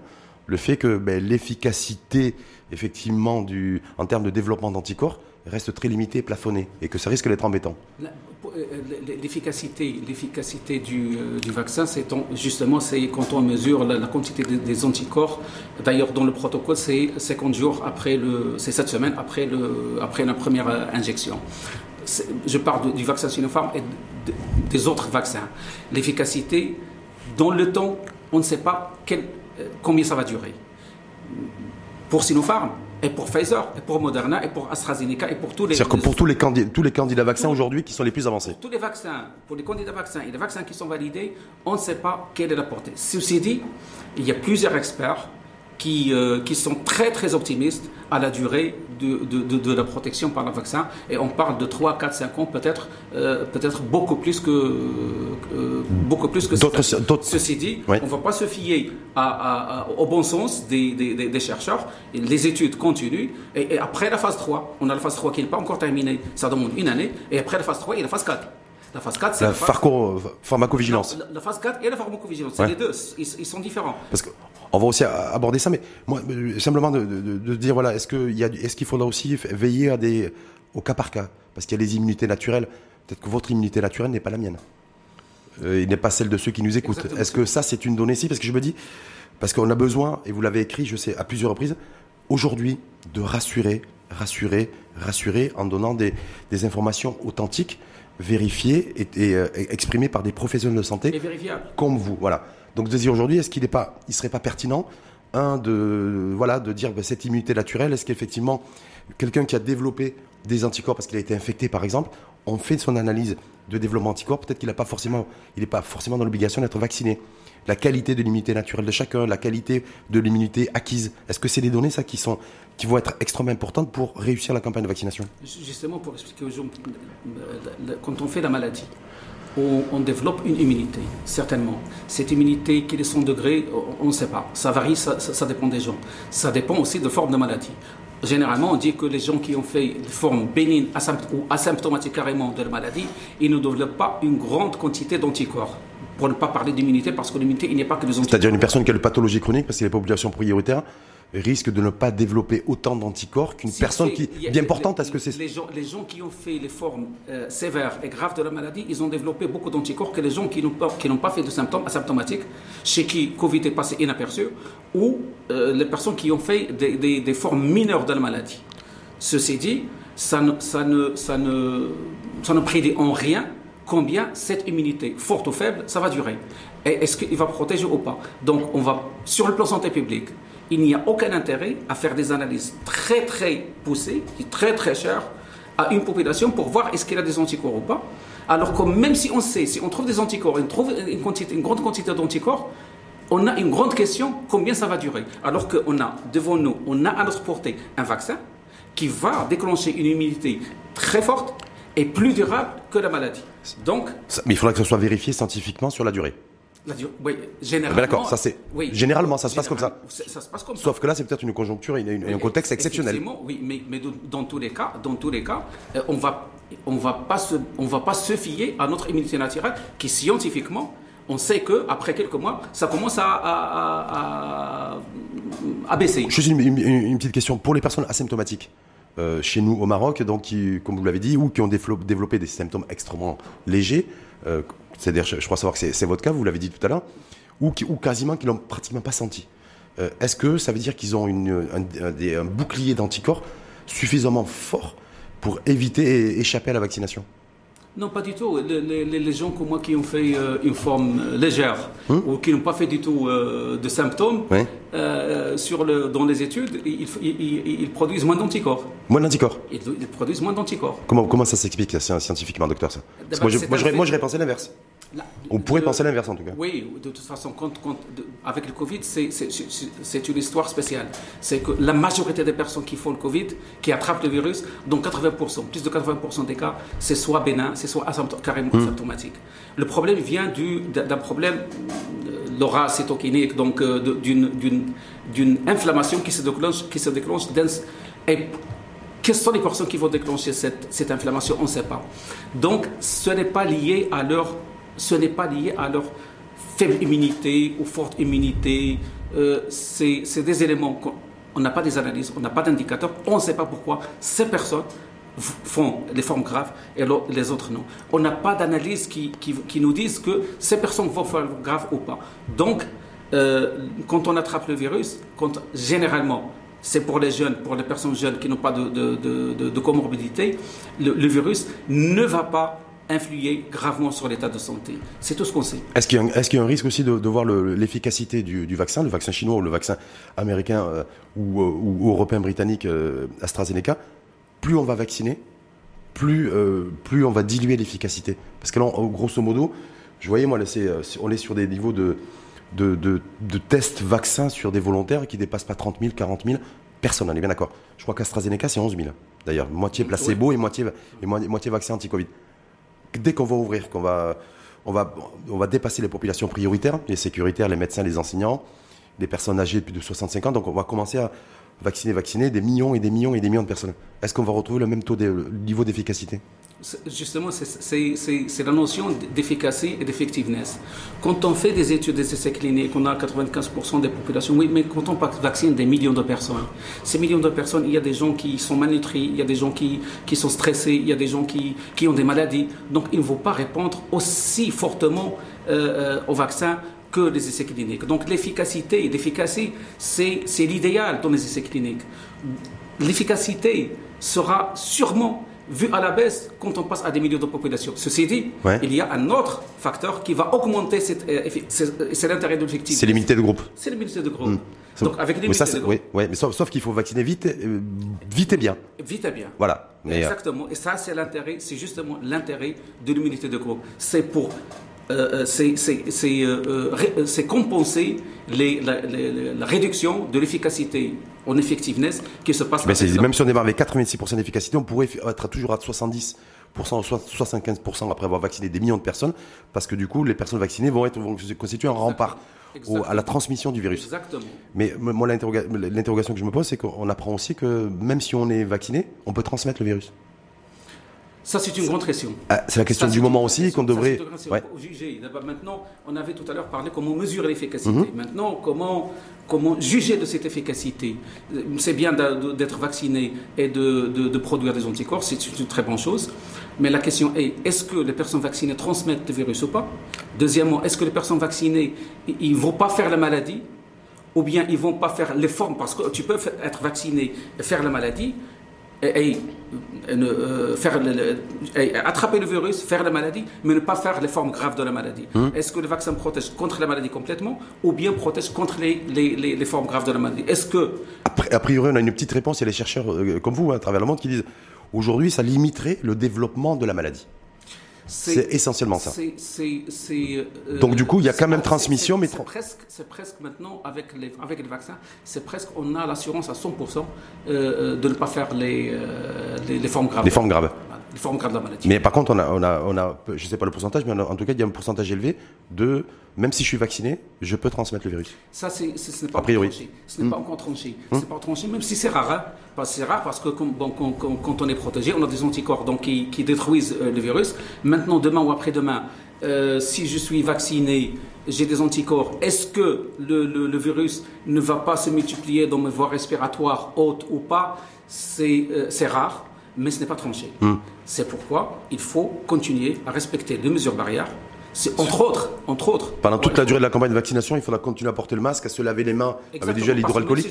le fait que ben, l'efficacité effectivement du, en termes de développement d'anticorps reste très limitée et plafonnée et que ça risque d'être embêtant. Euh, l'efficacité, l'efficacité du, euh, vaccin, c'est justement c'est quand on mesure la, quantité des, anticorps. D'ailleurs, dans le protocole, c'est 50 jours après le, c'est 7 semaines après le, après la première euh, injection. Je parle du vaccin Sinopharm et des autres vaccins. L'efficacité dans le temps on ne sait pas euh, combien ça va durer. Pour Sinopharm, et pour Pfizer, et pour Moderna, et pour AstraZeneca, et pour tous les. C'est-à-dire que pour tous les candidats, tous les candidats vaccins aujourd'hui qui sont les plus avancés. Tous les vaccins, pour les candidats vaccins et les vaccins qui sont validés, on ne sait pas quelle est la portée. Ceci dit, il y a plusieurs experts qui, euh, qui sont très très optimistes à la durée de, de, de, la protection par le vaccin. Et on parle de 3, 4, 5 ans, peut-être euh, peut-être beaucoup plus que, euh, beaucoup plus que d'autres, Ceci dit, on ne va pas se fier à, à, au bon sens des, des, des, chercheurs. Les études continuent. Et, et, après la phase 3, on a la phase 3 qui n'est pas encore terminée. Ça demande une année. Et après la phase 3, il y a la phase 4. La phase 4, c'est la, phase... pharmacovigilance. la, phase 4 et la pharmacovigilance, c'est les deux, ils, ils, sont différents. Parce que on va aussi aborder ça, mais moi, euh, simplement de, de, de dire, voilà, est-ce qu'il est qu'il faudra aussi veiller à des, au cas par cas? Parce qu'il y a les immunités naturelles. Peut-être que votre immunité naturelle n'est pas la mienne. Euh, il n'est pas celle de ceux qui nous écoutent. Est-ce que ça, c'est une donnée? Ci Parce que je me dis, parce qu'on a besoin, et vous l'avez écrit, je sais, à plusieurs reprises, aujourd'hui, de rassurer, rassurer, rassurer en donnant des, des informations authentiques, vérifiées et, et euh, exprimées par des professionnels de santé. Et vérifiables. Comme vous, voilà. Donc de dire aujourd'hui, est-ce qu'il ne pas, il serait pas pertinent, un de voilà, de dire ben, cette immunité naturelle, est-ce qu'effectivement quelqu'un qui a développé des anticorps parce qu'il a été infecté par exemple, on fait son analyse de développement anticorps, peut-être qu'il n'a pas forcément, il n'est pas forcément dans l'obligation d'être vacciné. La qualité de l'immunité naturelle de chacun, la qualité de l'immunité acquise. Est-ce que c'est des données ça qui sont qui vont être extrêmement importantes pour réussir la campagne de vaccination? Justement pour expliquer aux gens quand on fait la maladie, on, développe une immunité, certainement. Cette immunité, quel est son degré, on ne sait pas. Ça varie, ça, dépend des gens. Ça dépend aussi de forme de maladie. Généralement, on dit que les gens qui ont fait une forme bénigne ou asymptomatique carrément de la maladie, ils ne développent pas une grande quantité d'anticorps. Pour ne pas parler d'immunité, parce que l'immunité, il n'est pas que des anticorps. C'est-à-dire une personne qui a une pathologie chronique, parce que c'est la population prioritaire, risque de ne pas développer autant d'anticorps qu'une personne qui est bien portante. Est-ce que c'est les gens, les gens qui ont fait les formes euh, sévères et graves de la maladie, ils ont développé beaucoup d'anticorps que les gens qui n'ont pas, qui n'ont pas fait de symptômes asymptomatiques, chez qui Covid est passé inaperçu, ou euh, les personnes qui ont fait des, des, des, formes mineures de la maladie. Ceci dit, ça ne, ça ne, ça ne, ça ne prédit en rien combien cette immunité, forte ou faible, ça va durer. Et est-ce qu'il va protéger ou pas? Donc, on va, sur le plan santé publique, il n'y a aucun intérêt à faire des analyses très très poussées, très très chères, à une population pour voir est-ce qu'elle a des anticorps ou pas. Alors que même si on sait, si on trouve des anticorps, une grande quantité d'anticorps, on a une grande question, combien ça va durer Alors qu'on a devant nous, on a à notre portée un vaccin qui va déclencher une immunité très forte et plus durable que la maladie. Donc, mais il faudra que ce soit vérifié scientifiquement sur la durée oui, généralement. D'accord, ça c'est. Oui, généralement, ça se passe comme ça. Ça se passe comme Sauf que là, c'est peut-être une conjoncture et, un contexte exceptionnel. Oui, mais, mais dans tous les cas, dans tous les cas, euh, on va, on va pas se, on va pas se fier à notre immunité naturelle, qui scientifiquement, on sait que après quelques mois, ça commence à, à, à, baisser. Juste une, une, petite question pour les personnes asymptomatiques. Euh, chez nous au Maroc, donc qui, comme vous l'avez dit, ou qui ont développé des symptômes extrêmement légers, euh, c'est-à-dire, je, crois savoir que c'est votre cas, vous l'avez dit tout à l'heure, ou, quasiment qu'ils l'ont pratiquement pas senti. Euh, est-ce que ça veut dire qu'ils ont un, bouclier d'anticorps suffisamment fort pour éviter et échapper à la vaccination? Non, pas du tout. Les, gens comme moi qui ont fait euh, une forme euh, légère hum? ou qui n'ont pas fait du tout de symptômes, sur le, dans les études, ils, produisent moins d'anticorps. Moins d'anticorps ils, produisent moins d'anticorps. Comment, comment ça s'explique scientifiquement, docteur ça? Moi, je, moi, j'aurais pensé l'inverse. On pourrait penser l'inverse en tout cas. Oui, de toute façon, avec le Covid, c'est une histoire spéciale. C'est que la majorité des personnes qui font le Covid, qui attrapent le virus, dont 80%, plus de 80% des cas, c'est soit bénin, c'est soit carrément hmm. asymptomatique. Le problème vient d'un problème, euh, l'aura cytokinique, donc euh, d'une inflammation qui se déclenche, qui se déclenche et quelles sont les personnes qui vont déclencher cette, cette inflammation On ne sait pas. Donc, ce n'est pas lié à leur ce n'est pas lié à leur faible immunité ou forte immunité. Euh, c'est des éléments on n'a pas des analyses, on n'a pas d'indicateurs, on ne sait pas pourquoi ces personnes font des formes graves et les autres non. On n'a pas d'analyse qui, nous disent que ces personnes vont faire grave ou pas. Donc, euh, quand on attrape le virus, généralement, c'est pour les jeunes, pour les personnes jeunes qui n'ont pas de, comorbidité, le, virus ne va pas influer gravement sur l'état de santé. C'est tout ce qu'on sait. Est-ce qu'il y, a un risque aussi de, voir l'efficacité du, vaccin, le vaccin chinois ou le vaccin américain euh, ou, euh, ou, européen britannique euh, AstraZeneca? Plus on va vacciner, plus, plus on va diluer l'efficacité. Parce que là, grosso modo, je voyais, moi, là, on est sur des niveaux de, de, de, tests vaccins sur des volontaires qui dépassent pas 30 000, 40 000 personnes. On est bien d'accord. Je crois qu'AstraZeneca, c'est 11 000. D'ailleurs, moitié placebo et, moitié, et moitié vaccin anti-Covid dès qu'on va ouvrir, qu'on va, on va, dépasser les populations prioritaires, les sécuritaires, les médecins, les enseignants, les personnes âgées de plus de 65 ans, donc on va commencer à vacciner, vacciner des millions et des millions et des millions de personnes. Est-ce qu'on va retrouver le même taux de niveau d'efficacité? Justement, c'est la notion d'efficacité et d'effectiveness. Quand on fait des études, des essais cliniques, on a 95% des populations, oui, mais quand on vaccine des millions de personnes, ces millions de personnes, il y a des gens qui sont malnutris, il y a des gens qui, qui sont stressés, il y a des gens qui, qui ont des maladies. Donc, il ne faut pas répondre aussi fortement euh, euh, au vaccin que les essais cliniques. Donc, l'efficacité, l'efficacité, c'est l'idéal dans les essais cliniques. L'efficacité sera sûrement vu à la baisse quand on passe à des millions de population. Ceci dit, il y a un autre facteur qui va augmenter cette, euh, c'est l'intérêt de l'objectif. C'est l'immunité de groupe. C'est l'immunité de groupe. Hmm. Donc avec l'immunité de groupe. Oui, oui, mais sauf, qu'il faut vacciner vite, euh, vite et bien. Vite et bien. Voilà. Euh, Exactement. Et ça, c'est l'intérêt, c'est justement l'intérêt de l'immunité de groupe. C'est pour euh, c'est compenser les, la, réduction de l'efficacité en effectiveness qui se passe. Mais même si on est avec 86% d'efficacité, on pourrait être toujours à 70%, 75% après avoir vacciné des millions de personnes, parce que du coup, les personnes vaccinées vont, être, vont constituer un rempart à la transmission du virus. Exactement. Mais moi, l'interrogation que je me pose, c'est qu'on apprend aussi que même si on est vacciné, on peut transmettre le virus. Ça, c'est une grande question. Ah, c'est la question du moment aussi qu'on devrait. Ouais. juger. Maintenant, on avait tout à l'heure parlé comment mesurer l'efficacité. Mhm. Maintenant, comment, comment juger de cette efficacité? C'est bien d'être vacciné et de, de, produire des anticorps, c'est une très bonne chose. Mais la question est est-ce que les personnes vaccinées transmettent le virus ou pas? Deuxièmement, est-ce que les personnes vaccinées, ils ne vont pas faire la maladie? Ou bien ils vont pas faire les formes, parce que tu peux être vacciné et faire la maladie, et, euh, faire attraper le virus, faire la maladie, mais ne pas faire les formes graves de la maladie. Hmm. Est-ce que le vaccin protège contre la maladie complètement ou bien protège contre les, les, les, formes graves de la maladie? Est-ce que... A priori, on a une petite réponse. Il y a les chercheurs euh, comme vous hein, à travers le monde qui disent aujourd'hui, ça limiterait le développement de la maladie. C'est essentiellement ça. Euh, Donc du coup, il y a quand même transmission, mais c'est presque, presque maintenant avec les avec les vaccins, c'est presque on a l'assurance à 100% euh, euh, de ne pas faire les, les, formes graves. Les formes graves. La maladie. Mais par contre, on a, on a, on a je sais pas le pourcentage, mais en tout cas, il y a un pourcentage élevé de même si je suis vacciné, je peux transmettre le virus. Ça, c'est, ce n'est pas, encore tranché. Ce n'est pas hmm. encore tranché. Hmm. C'est pas tranché, même si c'est rare. Hein. c'est rare parce que bon, quand, on est protégé, on a des anticorps donc, qui, détruisent euh, le virus. Maintenant, demain ou après-demain, euh, si je suis vacciné, j'ai des anticorps, est-ce que le, virus ne va pas se multiplier dans mes voies respiratoires hautes ou pas? C'est, euh, c'est rare, mais ce n'est pas tranché. Hmm. C'est pourquoi il faut continuer à respecter les mesures barrières c'est entre autres, entre autres. Pendant toute la durée de la campagne de vaccination, il faudra continuer à porter le masque, à se laver les mains avec du gel hydroalcoolique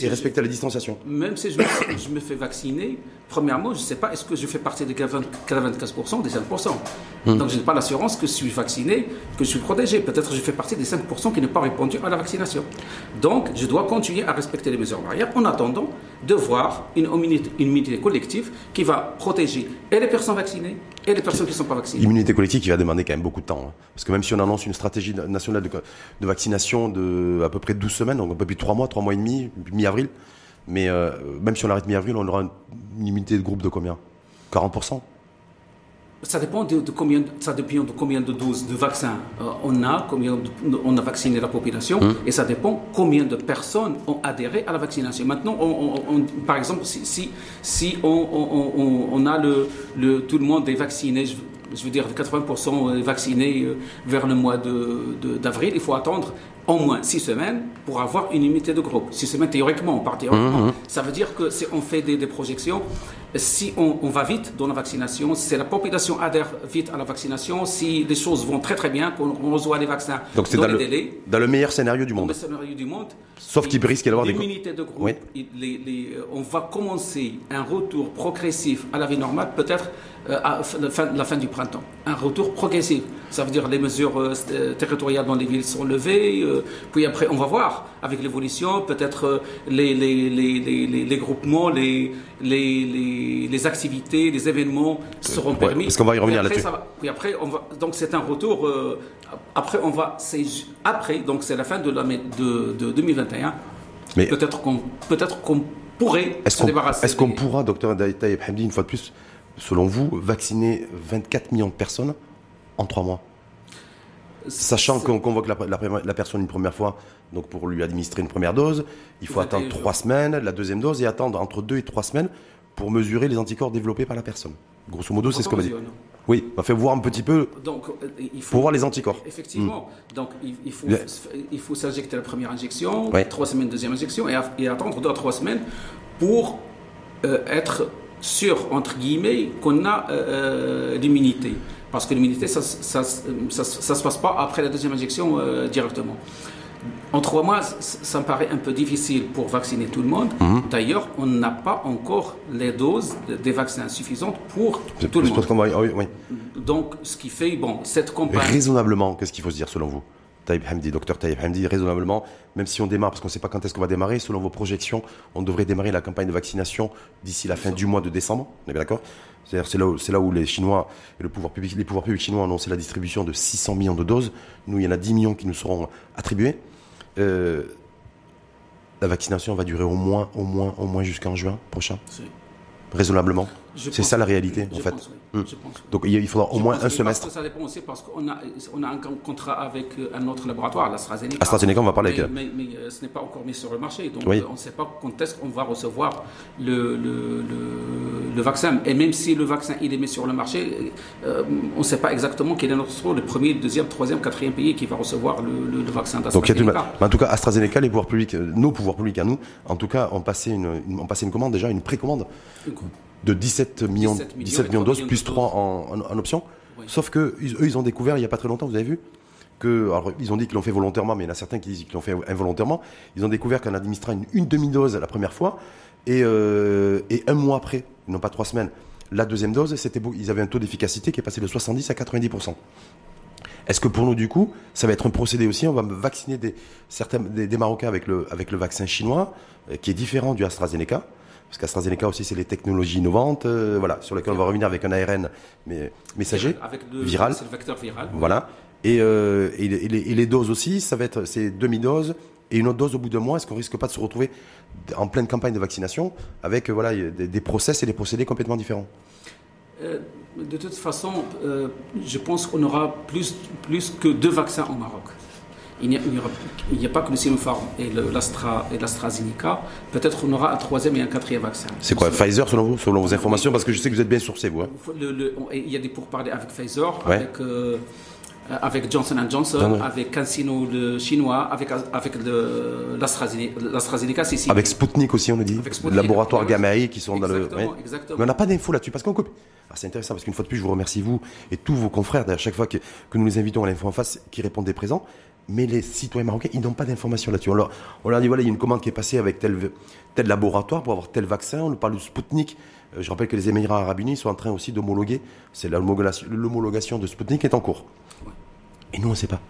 et respecter la distanciation. Même si je me, <coughs> fais vacciner, premièrement, je ne sais pas, est-ce que je fais partie des 95% des 5% hmm. Donc je n'ai pas l'assurance que je suis vacciné, que je suis protégé. Peut-être que je fais partie des 5% qui n'ont pas répondu à la vaccination. Donc je dois continuer à respecter les mesures barrières en attendant de voir une immunité, collective qui va protéger et les personnes vaccinées et les personnes qui ne sont pas vaccinées. L'immunité collective qui va demander quand même beaucoup de Hein. Parce que même si on annonce une stratégie nationale de, vaccination de à peu près 12 semaines, donc un peu plus de 3 mois, 3 mois et demi, mi-avril, mais euh, même si on arrête mi-avril, on aura une immunité de groupe de combien? 40% ça dépend de, combien, ça dépend de combien de doses de vaccins euh, on a, combien on a vacciné la population, hum. et ça dépend combien de personnes ont adhéré à la vaccination. Maintenant, on, par exemple, si, si, si on, a le, le, tout le monde est vacciné, je veux dire 80% vaccinés euh, vers le mois d'avril, il faut attendre au moins six semaines pour avoir une unité de groupe. Six semaines théoriquement, on part théoriquement. Mmh, mmh. Ça veut dire que si on fait des, projections, si on, va vite dans la vaccination, si la population adhère vite à la vaccination, si les choses vont très très bien, qu'on reçoit les vaccins Donc dans, le, délais, dans le meilleur scénario du monde. Dans le scénario du monde. Sauf qu'il risque d'avoir des... unités de groupe, euh, on va commencer un retour progressif à la vie normale peut-être euh, à la fin, la fin du printemps. Un retour progressif. Ça veut dire les mesures euh, euh, territoriales dans les villes sont levées, puis après on va voir avec l'évolution, peut-être les, les, les, les, groupements, les, les, activités, les événements seront permis. Est-ce qu'on va y revenir là-dessus Puis après, on va, donc c'est un retour. après, on va, après, donc c'est la fin de, de, de 2021. Mais peut-être qu'on peut-être qu'on pourrait se débarrasser. Est-ce qu'on pourra, docteur Taïb Hamdi, une fois de plus, selon vous, vacciner 24 millions de personnes en trois mois Sachant qu'on convoque la, personne une première fois, donc pour lui administrer une première dose, il faut attendre trois semaines, la deuxième dose, et attendre entre deux et trois semaines pour mesurer les anticorps développés par la personne. Grosso modo, c'est ce qu'on m'a dit. Oui, on fait voir un petit peu donc, euh, il faut, pour voir les anticorps. Effectivement. Hmm. Donc il, faut, il faut s'injecter la première injection, trois semaines deuxième injection, et, attendre deux à trois semaines pour euh, être sûr, entre guillemets, qu'on a euh, l'immunité. Parce que l'immunité, ça ne se passe pas après la deuxième injection directement. En trois mois, ça me paraît un peu difficile pour vacciner tout le monde. Mhm. D'ailleurs, on n'a pas encore les doses des vaccins suffisantes pour tout le monde. Donc, ce qui fait, bon, cette campagne... Raisonnablement, qu'est-ce qu'il faut se dire selon vous? Taïb Hamdi, docteur Taïb Hamdi, raisonnablement, même si on démarre, parce qu'on ne sait pas quand est-ce qu'on va démarrer, selon vos projections, on devrait démarrer la campagne de vaccination d'ici la fin du mois de décembre, on est bien d'accord? C'est là, où, là où les Chinois et le pouvoir public, les pouvoirs publics chinois ont annoncé la distribution de 600 millions de doses. Nous, il y en a 10 millions qui nous seront attribués. Euh, la vaccination va durer au moins, au moins, au moins jusqu'en juin prochain? Raisonnablement? C'est ça la réalité, en fait. Donc il faudra au moins un semestre. Ça dépend aussi parce qu'on a, on a un contrat avec euh, un autre laboratoire, l'AstraZeneca. AstraZeneca, on va parler avec mais, mais, euh, ce n'est pas encore mis sur le marché. Donc on ne sait pas quand est-ce qu'on va recevoir le, le, le, vaccin. Et même si le vaccin il est mis sur le marché, euh, on ne sait pas exactement quel est notre le premier, deuxième, troisième, quatrième pays qui va recevoir le, vaccin d'AstraZeneca. Donc en tout cas, AstraZeneca, les pouvoirs publics, nos pouvoirs publics à nous, en tout cas, ont passé une, ont passé une commande déjà, une précommande de 17 millions, 17 millions, de doses, plus 3 en, option. Sauf que eux, ils ont découvert il n'y a pas très longtemps, vous avez vu que, alors, ils ont dit qu'ils l'ont fait volontairement, mais il y en a certains qui disent qu'ils l'ont fait involontairement. Ils ont découvert qu'en administrant une, une demi-dose la première fois, et, euh, et un mois après, non pas trois semaines, la deuxième dose, c'était ils avaient un taux d'efficacité qui est passé de 70 à 90%. Est-ce que pour nous, du coup, ça va être un procédé aussi? On va vacciner des, certains, des, Marocains avec le, avec le vaccin chinois, euh, qui est différent du AstraZeneca parce qu'AstraZeneca aussi, c'est les technologies innovantes, euh, voilà, sur lesquelles on va revenir avec un ARN mais, messager, viral. C'est le vecteur viral. Voilà. Et, euh, et, les, doses aussi, ça va être ces demi-doses et une autre dose au bout d'un mois. Est-ce qu'on risque pas de se retrouver en pleine campagne de vaccination avec voilà, des, process et des procédés complètement différents? Euh, de toute façon, je pense qu'on aura plus, plus que deux vaccins au Maroc il n'y a, pas que le Sinopharm et l'AstraZeneca. Peut-être qu'on aura un troisième et un quatrième vaccin. C'est quoi Pfizer selon vous, selon vos informations? Parce que je sais que vous êtes bien sourcé, vous. Hein. il y a des pourparlers avec Pfizer, avec, euh, avec Johnson Johnson, avec CanSino le chinois, avec, avec l'AstraZeneca, c'est Avec Sputnik aussi, on nous dit. Avec Laboratoire Gamma qui sont dans le. Exactement. Mais on n'a pas d'infos là-dessus parce qu'on coupe. Ah, c'est intéressant parce qu'une fois de plus, je vous remercie vous et tous vos confrères à chaque fois que, que nous les invitons à l'info en face qui répondent des présents mais les citoyens marocains, ils n'ont pas d'informations là-dessus. On leur, on leur dit, voilà, il y a une commande qui est passée avec tel, tel laboratoire pour avoir tel vaccin, on nous parle du Sputnik. Euh, je rappelle que les Émirats arabes unis sont en train aussi d'homologuer, c'est l'homologation de Sputnik est en cours. Et nous, on ne sait pas.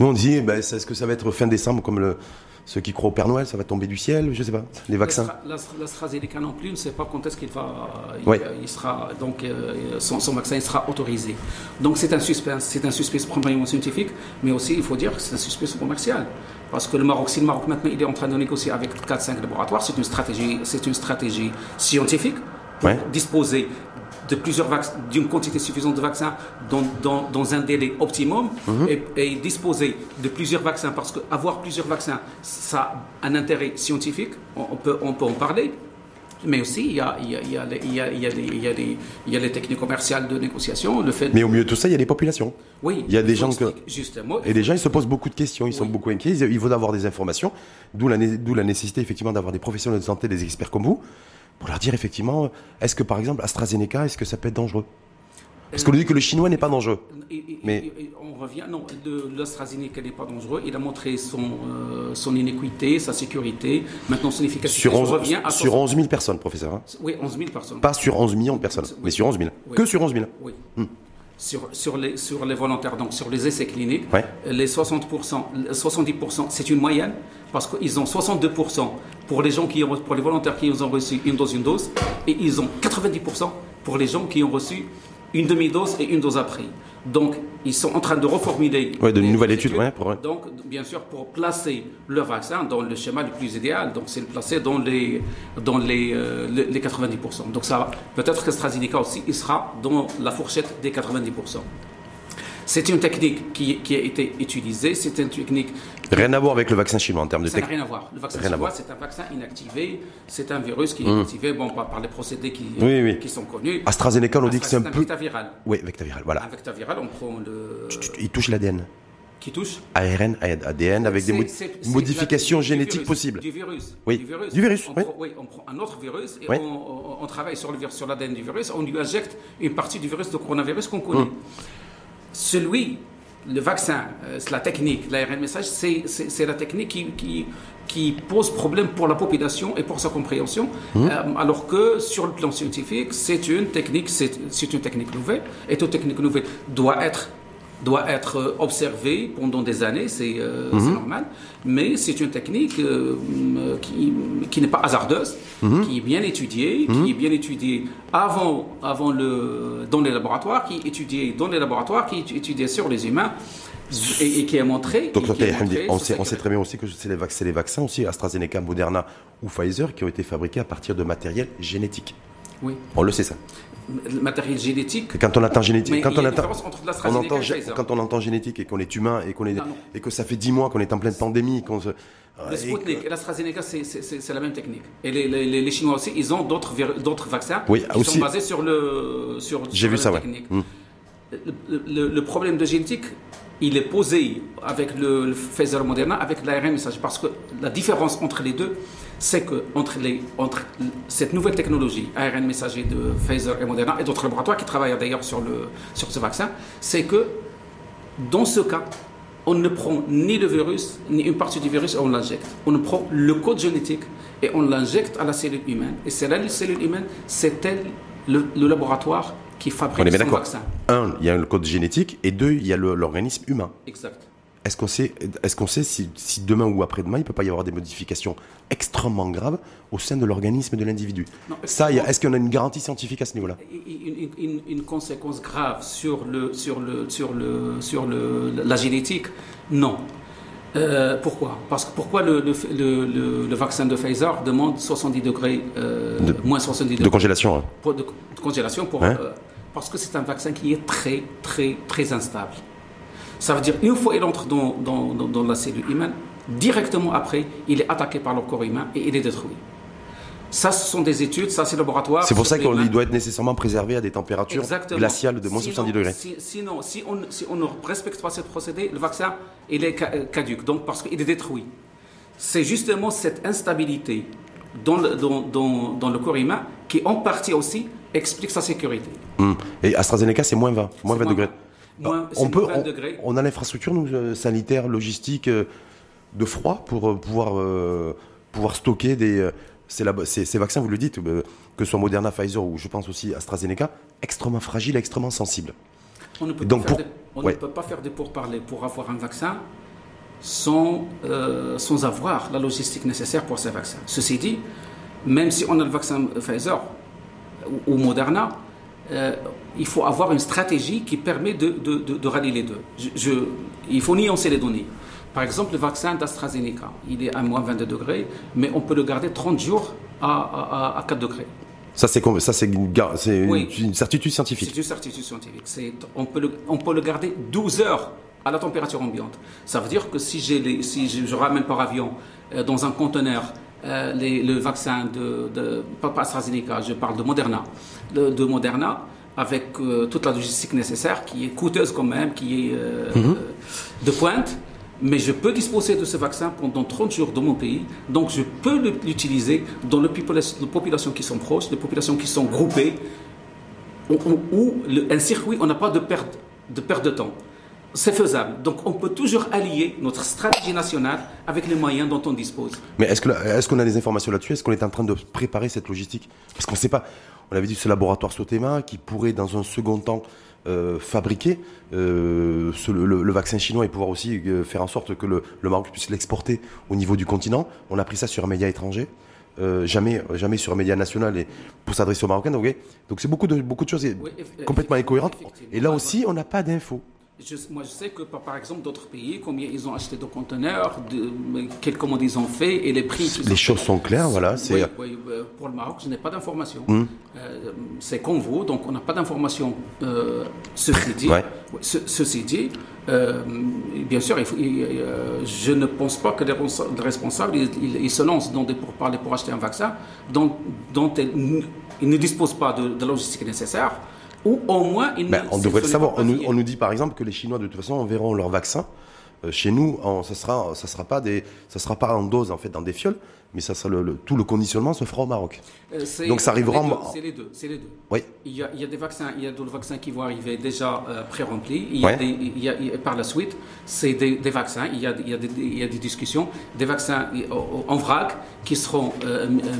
Nous, on dit, ben, est-ce que ça va être fin décembre comme le, ceux qui croient au Père Noël, ça va tomber du ciel, je ne sais pas. Les vaccins. L'AstraZeneca non plus, on ne sait pas quand est-ce qu'il va, il, sera donc euh, son, vaccin sera autorisé. Donc c'est un suspense, c'est un suspense premièrement scientifique, mais aussi il faut dire que c'est un suspense commercial, parce que le Maroc, si le Maroc maintenant il est en train de négocier avec 4-5 laboratoires, c'est une stratégie, c'est une stratégie scientifique pour disposer de plusieurs d'une quantité suffisante de vaccins dans, dans, un délai optimum mhm. et, disposer de plusieurs vaccins parce qu'avoir plusieurs vaccins, ça a un intérêt scientifique, on, peut, on peut en parler. Mais aussi, il y a, les techniques commerciales de négociation. Le fait Mais au milieu de tout ça, il y a des populations. Oui. Il y a des gens que... Justement. Et les gens, ils se posent beaucoup de questions, ils sont beaucoup inquiets, il faut avoir des informations, d'où la, la nécessité effectivement d'avoir des professionnels de santé, des experts comme vous, pour leur dire effectivement, est-ce que par exemple AstraZeneca, est-ce que ça peut être dangereux? Parce qu'on nous dit que le chinois n'est pas dangereux. Et- et- Mais- et- on revient, non, l'AstraZeneca n'est pas dangereux. Il a montré son, euh, son inéquité, sa sécurité, maintenant son efficacité. Sur Je 11, reviens à sur 60 11 000 personnes, professeur. hein. Oui, 11 000 personnes. Pas sur 11 millions de personnes, Oui. mais sur 11 000. Oui. Que sur 11 000. Oui. Sur, sur, les, sur les volontaires, donc sur les essais cliniques, Ouais. les 60%, les 70%, c'est une moyenne, parce qu'ils ont 62% pour les gens qui ont, pour les volontaires qui ont reçu une dose, une dose, et ils ont 90% pour les gens qui ont reçu une demi-dose et une dose après. Donc, ils sont en train de reformuler. Ouais, de les- nouvelles les études, ouais, pour-. Donc, bien sûr, pour placer le vaccin dans le schéma le plus idéal, donc c'est le placer dans les, dans les, euh, les, les 90%. Donc, ça. Peut-être que AstraZeneca aussi, il sera dans la fourchette des 90%. C'est une technique qui, qui a été utilisée, c'est une technique Rien à voir avec le vaccin chinois en termes de ça n'a technique. rien à voir. Le vaccin Rien chinois. Mmh. c'est un vaccin inactivé, c'est un virus qui est inactivé bon, par, les procédés qui, Oui, oui. qui sont connus. AstraZeneca, on dit que c'est un un peu. vecteur viral. Oui, vecteur viral, voilà. Un vecteur viral, on prend le. Il touche l'ADN. qui touche ARN, ADN, avec des modifications génétiques virus, possibles. Du virus. Oui. Du virus. Du virus, On oui. prend- oui, on prend un autre virus et Oui. on, on- on travaille sur l'ADN du virus. On lui injecte une partie du virus de coronavirus qu'on connaît. Hum. Celui, le vaccin, euh, c'est la technique, l'ARN message, c'est la technique qui, qui, qui pose problème pour la population et pour sa compréhension, Hum. euh, alors que sur le plan scientifique, c'est une technique, c'est une technique nouvelle, et toute technique nouvelle doit être doit être observée pendant des années, c'est euh, c'est normal, mais c'est une technique euh, qui, qui n'est pas hasardeuse, qui est bien étudiée, qui est bien étudiée avant, avant le, dans les laboratoires, qui est étudiée dans les laboratoires, qui est étudiée sur les humains, et, et qui a montré... Donc, montré on sa sait, on sait très bien aussi que c'est les, vac- les vaccins aussi, AstraZeneca, Moderna ou Pfizer, qui ont été fabriqués à partir de matériel génétique. Oui. On le sait ça. Le matériel génétique... Et quand on entend génétique, quand on une entend, on Pfizer. quand on entend génétique et qu'on est humain et qu'on est Non, non. et que ça fait 10 mois qu'on est en pleine pandémie, qu'on se Le Sputnik et l'AstraZeneca, c'est- c'est c'est- c'est la même technique. Et les, les- Chinois aussi, ils ont d'autres vaccins Oui, qui aussi. sont basés sur le sur. J'ai vu la ça, ouais. technique. Mm. Le, le- le problème de génétique, il est posé avec le, le Pfizer Moderna, avec l'ARN messager, parce que la différence entre les deux, c'est que entre les entre cette nouvelle technologie ARN messager de Pfizer et Moderna et d'autres laboratoires qui travaillent d'ailleurs sur le sur ce vaccin, c'est que dans ce cas, on ne prend ni le virus, ni une partie du virus et on l'injecte. On prend le code génétique et on l'injecte à la cellule humaine. Et c'est la cellule humaine, c'est elle, le, le laboratoire qui fabrique d'accord. vaccin. Un, il y a le code génétique et deux, il y a le- l'organisme humain. Exact. Est-ce qu'on sait, est-ce qu'on sait si, si demain ou après-demain, il ne peut pas y avoir des modifications extrêmement graves au sein de l'organisme de l'individu? Ça, est-ce qu'on a une garantie scientifique à ce niveau-là? Une, une- une- une conséquence grave sur, le, sur, le, sur, le, sur le, la génétique? Non. Euh, pourquoi? Parce que pourquoi le, le, le- vaccin de Pfizer demande 70 degrés, euh, De- moins 70 De degrés congélation. hein. pour- de, de congélation pour, Hein? euh, parce que c'est un vaccin qui est très, très, très instable. Ça veut dire, une fois il entre dans, dans, dans- dans la cellule humaine, directement après, il est attaqué par le corps humain et il est détruit. Ça, ce sont des études, ça, c'est laboratoire. C'est pour ça qu'il doit être nécessairement préservé à des températures Exactement. glaciales de moins Sinon- 70 degrés. si- sinon, si on, si on ne respecte pas ce procédé, le vaccin, il est euh, caduque, donc parce qu'il est détruit. C'est justement cette instabilité dans le, dans, dans- dans le corps humain qui, en partie aussi, explique sa sécurité. Hum. Et AstraZeneca, c'est moins 20, moins 20 moins degrés. 20. Moins- on peut, moins 20 on, a l'infrastructure nous, euh, sanitaire, logistique, euh, de froid pour euh, pouvoir, euh, pouvoir stocker des, ces, labo- ces- ces vaccins, vous le dites, que ce soit Moderna, Pfizer ou je pense aussi AstraZeneca, extrêmement fragiles, extrêmement sensibles. On ne peut, Donc pas, faire pour- des, on ouais. ne peut pas faire des pourparlers pour avoir un vaccin sans, euh, sans avoir la logistique nécessaire pour ces vaccins. Ceci dit, même si on a le vaccin Pfizer ou, ou Moderna, euh, il faut avoir une stratégie qui permet de, de, de- de rallier les deux. Je- je- il faut nuancer les données. Par exemple, le vaccin d'AstraZeneca, il est à moins 22 degrés, mais on peut le garder 30 jours à, à- à- à 4 degrés. Ça, c'est com- ça, c'est une, Oui. certitude scientifique. C'est une certitude scientifique. On peut, le, on peut le garder 12 heures à la température ambiante. Ça veut dire que si, les- si je, je ramène par avion euh, dans un conteneur euh, les- le vaccin de, de pas pas AstraZeneca, je parle de Moderna, de, de Moderna, avec euh, toute la logistique nécessaire, qui est coûteuse quand même, qui est euh, de pointe, mais je peux disposer de ce vaccin pendant 30 jours dans mon pays, donc je peux l'utiliser dans les populations, qui sont proches, les populations qui sont groupées, ou, un circuit, on n'a pas de perte, de perte de temps. C'est faisable. Donc on peut toujours allier notre stratégie nationale avec les moyens dont on dispose. Mais est-ce qu'on est a des informations là-dessus? Est-ce qu'on est en train de préparer cette logistique? Parce qu'on ne sait pas. On avait dit ce laboratoire Sotema qui pourrait dans un second temps euh, fabriquer euh, le, vaccin chinois et pouvoir aussi euh, faire en sorte que le, Maroc puisse l'exporter au niveau du continent. On a pris ça sur un média étranger. jamais, jamais sur un média national et pour s'adresser aux Marocains. Donc c'est beaucoup de, beaucoup de choses complètement incohérentes. Et là aussi, on n'a pas d'infos moi, je sais que, par exemple, d'autres pays, combien ils ont acheté de conteneurs, de, quelles commandes ils ont fait et les prix. Les choses sont claires, voilà. Oui, oui, euh, pour le Maroc, je n'ai pas d'informations. Hmm. Euh, c'est comme vous, donc on n'a pas d'informations. Euh, ceci dit, ceci dit bien sûr, je ne pense pas que les responsables ils, se lancent dans des pourparlers pour acheter un vaccin dont, dont ils, ne disposent pas de, de logistique nécessaire. Ou au moins, ben, on devrait le savoir. On nous, dit par exemple que les Chinois, de toute façon, enverront leur vaccin. Euh, chez nous, ça sera, ça sera pas des, ça sera pas en dose en fait dans des fioles, mais ça sera le, tout le conditionnement se fera au Maroc. Euh, Donc ça arrivera. C'est les deux. C'est les deux. Oui. Il y, a, il y, a, des vaccins, il y a d'autres vaccins qui vont arriver déjà euh, pré-remplis. Il, il, y a, par la suite, c'est des, des, vaccins. Il y, a, il, y a des, il y a des discussions, des vaccins en vrac qui seront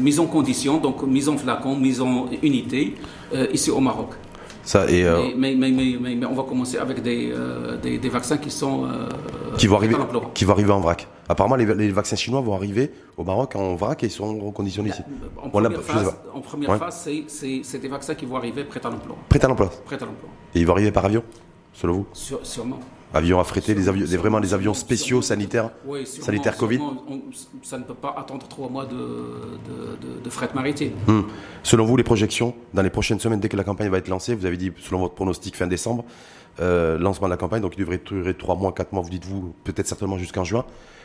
mis en condition, donc mis en flacon, mis en unité ici au Maroc. Ça, et, euh, mais, mais, mais, mais, on va commencer avec des, euh, des, des, vaccins qui sont. Euh, qui, vont arriver, qui vont arriver en vrac. Apparemment, les, les, vaccins chinois vont arriver au Maroc en vrac et ils seront reconditionnés ici. En première phase, en première phase c'est des vaccins qui vont arriver prêts à l'emploi. Prêts à l'emploi Prêts à l'emploi. Et ils vont arriver par avion, selon vous Sûrement avions affrétés, des avions, des, vraiment des avions spéciaux sanitaires, sanitaires Covid. ça ne peut pas attendre trois mois de, de, de, fret maritime. Hmm. Selon vous, les projections, dans les prochaines semaines, dès que la campagne va être lancée, vous avez dit, selon votre pronostic, fin décembre, euh, lancement de la campagne, donc il devrait durer trois mois, quatre mois, vous dites-vous, peut-être certainement jusqu'en juin.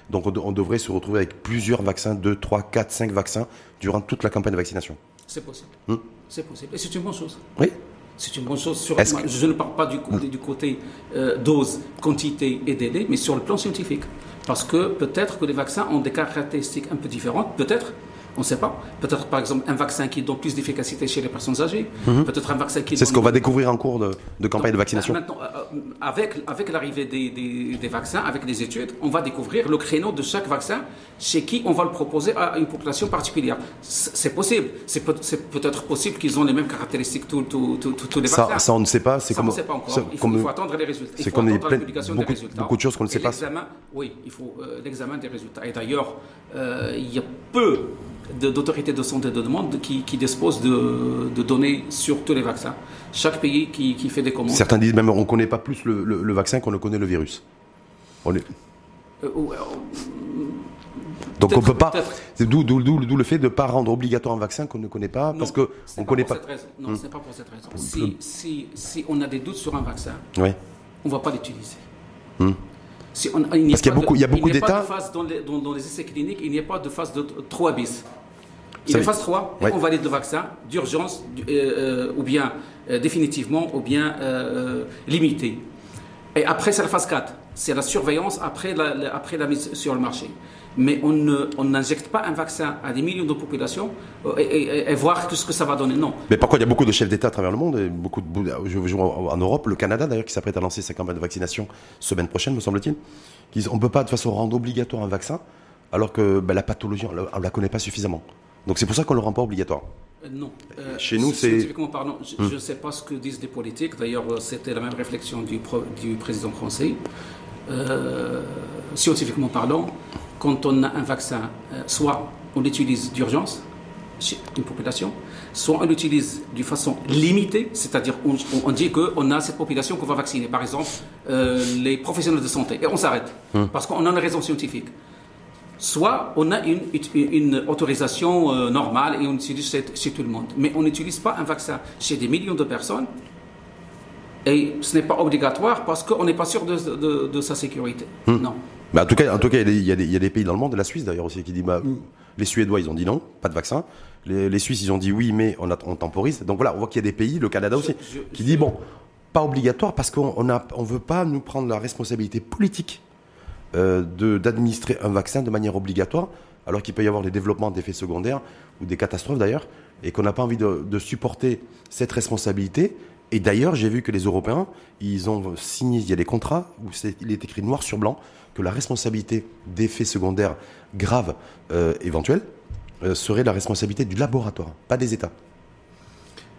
Donc on, devrait se retrouver avec plusieurs vaccins, deux, trois, quatre, cinq vaccins, durant toute la campagne de vaccination. C'est possible. Hmm. C'est possible. Et c'est une bonne chose. Oui. C'est une bonne chose. Sur, Je ne parle pas du côté, du côté euh, dose, quantité et délai, mais sur le plan scientifique. Parce que peut-être que les vaccins ont des caractéristiques un peu différentes, peut-être, on ne sait pas. Peut-être, par exemple, un vaccin qui donne plus d'efficacité chez les personnes âgées. Mhm. Peut-être un vaccin qui. C'est ce qu'on va découvrir en cours de, campagne de vaccination. Maintenant, euh, euh, avec, avec l'arrivée des, vaccins, avec les études, on va découvrir le créneau de chaque vaccin chez qui on va le proposer à une population particulière. C'est possible. C'est peut-être possible qu'ils ont les mêmes caractéristiques tous les vaccins. Ça, on ne sait pas. C'est comme. On ne sait pas encore. Il faut, attendre les résultats. C'est est plein, beaucoup, beaucoup de choses qu'on ne sait pas. Oui, il faut euh, l'examen des résultats. Et d'ailleurs, il y a peu d'autorités de santé de demande qui, qui disposent de, de, données sur tous les vaccins. Chaque pays qui, qui fait des commandes. Certains disent même qu'on ne connaît pas plus le, le, vaccin qu'on ne connaît le virus. On est... Euh, euh, Donc on peut pas. D'où le fait de ne pas rendre obligatoire un vaccin qu'on ne connaît pas parce que on connaît pas. Non, hmm. c'est pas pour cette raison. Si, si, si, on a des doutes sur un vaccin, oui. on ne va pas l'utiliser. Hmm. Si on, il Parce qu'il y a beaucoup, il y a beaucoup d'États. Dans, les, dans, dans les essais cliniques, il n'y a pas de phase de 3 bis. Il y a phase 3, on valide le vaccin d'urgence euh, euh, ou bien euh, définitivement ou bien limité. Et après, c'est la phase 4. C'est la surveillance après la, après la mise sur le marché. Mais on n'injecte pas un vaccin à des millions de populations et, voir tout ce que ça va donner. Non. Mais pourquoi il y a beaucoup de chefs d'État à travers le monde, et beaucoup de, en Europe, le Canada d'ailleurs, qui s'apprête à lancer sa campagne de vaccination semaine prochaine, me semble-t-il. On ne peut pas de façon rendre obligatoire un vaccin alors que ben, la pathologie, on ne la connaît pas suffisamment. Donc c'est pour ça qu'on ne le rend pas obligatoire. Euh, non. Euh, Chez nous, c'est. Scientifiquement parlant, je ne hmm. sais pas ce que disent les politiques. D'ailleurs, euh, c'était la même réflexion du, du président français. scientifiquement parlant, quand on a un vaccin, soit on l'utilise d'urgence chez une population, soit on l'utilise d'une façon limitée, c'est-à-dire on, on dit qu'on a cette population qu'on va vacciner, par exemple les professionnels de santé, et on s'arrête, hmm. parce qu'on a une raison scientifique soit on a une, une autorisation euh, normale et on utilise chez, tout le monde. Mais on n'utilise pas un vaccin chez des millions de personnes et ce n'est pas obligatoire parce qu'on n'est pas sûr de, de, sa sécurité. Hmm. Non. Mais en tout cas, en tout cas il, y a des, il, y a des, pays dans le monde, la Suisse d'ailleurs aussi, qui dit bah, les Suédois, ils ont dit non, pas de vaccin. Les, Suisses, ils ont dit oui, mais on, on temporise. Donc voilà, on voit qu'il y a des pays, le Canada aussi, qui dit bon, pas obligatoire parce qu'on ne on veut pas nous prendre la responsabilité politique euh, d'administrer un vaccin de manière obligatoire alors qu'il peut y avoir des développements d'effets secondaires ou des catastrophes d'ailleurs, et qu'on n'a pas envie de, supporter cette responsabilité. Et d'ailleurs, j'ai vu que les Européens, ils ont signé, il y a des contrats où il est écrit noir sur blanc que la responsabilité d'effets secondaires graves euh, éventuels euh, serait la responsabilité du laboratoire, pas des États.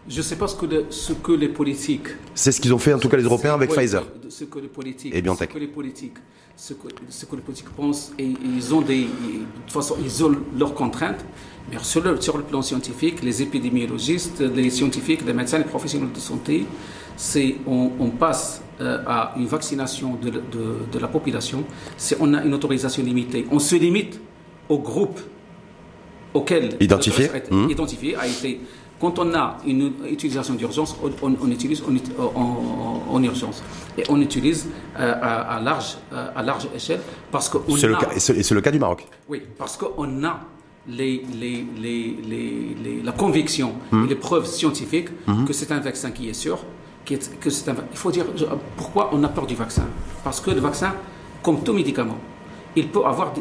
Je ne sais pas ce que, ce que les politiques. C'est ce qu'ils ont fait en tout cas les Européens avec Pfizer. Ce que les politiques. Et BioNTech. Ce que les politiques, ce que, ce que les politiques pensent et ils ont des, de toute façon ils ont leurs contraintes. Mais sur le, sur le plan scientifique, les épidémiologistes, les scientifiques, les médecins, les professionnels de santé, c'est on, on, passe euh, à une vaccination de, de, de la population. C'est on a une autorisation limitée. On se limite au groupe auquel identifié, mmh. identifié a été quand on a une utilisation d'urgence, on, utilise en, urgence. Et on utilise euh, à, large, euh, à large échelle parce que. C'est le, c'est le cas du Maroc. Oui, parce qu'on a les, les, les, la conviction hmm. et les preuves scientifiques hmm. que c'est un vaccin qui est sûr. Qui est, que c'est un, il faut dire pourquoi on a peur du vaccin? Parce que le vaccin, comme tout médicament, il peut avoir,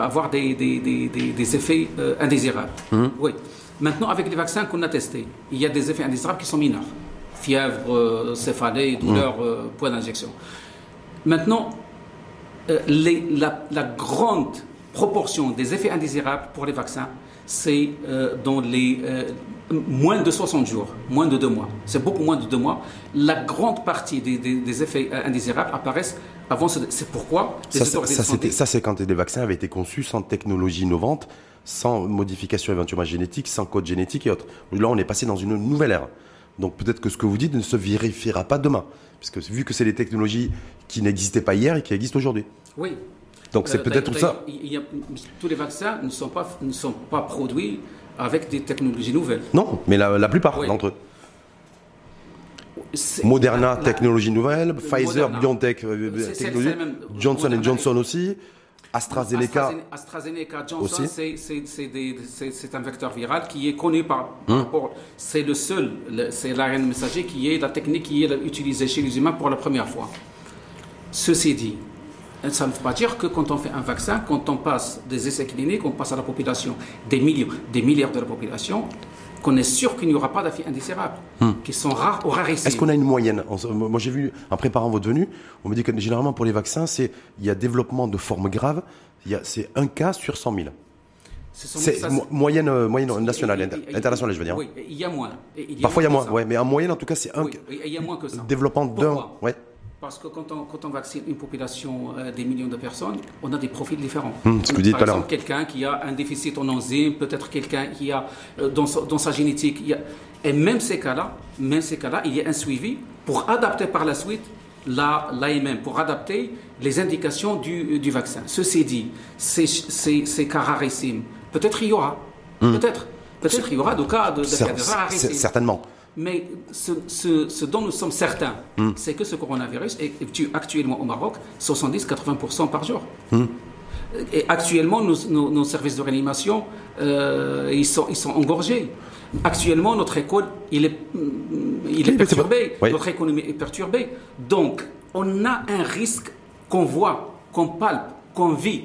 avoir des, des, des, des effets euh, indésirables. Hmm. Oui. Maintenant, avec les vaccins qu'on a testés, il y a des effets indésirables qui sont mineurs. Fièvre, euh, céphalée, douleur, mmh. euh, point d'injection. Maintenant, euh, la, grande proportion des effets indésirables pour les vaccins, c'est dans les moins de 60 jours, moins de deux mois. C'est beaucoup moins de deux mois. La grande partie des, effets indésirables apparaissent avant. C'est pourquoi. Ça, ça c'est quand les vaccins avaient été conçus sans technologie innovante sans modification éventuellement génétique, sans code génétique et autres. Là, on est passé dans une nouvelle ère. Donc peut-être que ce que vous dites ne se vérifiera pas demain, puisque vu que c'est des technologies qui n'existaient pas hier et qui existent aujourd'hui. Oui. Donc c'est euh, peut-être ça. tous les vaccins ne sont, pas, ne sont pas produits avec des technologies nouvelles. Non, mais la, plupart d'entre eux. Moderna, technologie nouvelle, Pfizer, BioNTech, euh, technologie, Johnson Johnson aussi. AstraZeneca. AstraZeneca Johnson, c'est un vecteur viral qui est connu par, par hum. C'est le seul, c'est l'ARN messager qui est la technique qui est utilisée chez les humains pour la première fois. Ceci dit, ça ne veut pas dire que quand on fait un vaccin, quand on passe des essais cliniques, on passe à la population, des millions, des milliards de la population, qu'on est sûr qu'il n'y aura pas d'affaires indésirables, qui sont rares ou rarissimes. Est-ce qu'on a une moyenne Moi, j'ai vu, en préparant votre venue, on me dit que généralement pour les vaccins, c'est il y a développement de formes graves, c'est un cas sur 100 000. C'est moyenne, euh, moyenne nationale, internationale, je veux dire. Oui, il y a moins. Parfois, il y a moins, ouais, mais en moyenne, en tout cas, c'est un. Oui, il y a moins que ça. Développement d'un. Ouais. Parce que quand on, quand on vaccine une population euh, des millions de personnes, on a des profils différents. Hum, ce que vous dites Par exemple, quelqu'un qui a un déficit en enzymes, peut-être quelqu'un qui a euh, dans, dans, sa génétique. Il y a... Et même ces cas-là, même ces cas-là, il y a un suivi pour adapter par la suite l'AMM, pour adapter les indications du, du vaccin. Ceci dit, c'est cas rarissimes. Peut-être il y aura. Hum. Peut-être. Peut-être il y aura des cas de, de, Certainement. Mais ce, dont nous sommes certains, hmm. c'est que ce coronavirus est tue actuellement au Maroc 70-80% par jour. Hmm. Et actuellement, nos, services de réanimation, euh, ils, sont, ils sont engorgés. Actuellement, notre école, il est, il est perturbé. Notre économie est perturbée. Donc, on a un risque qu'on voit, qu'on palpe, qu'on vit.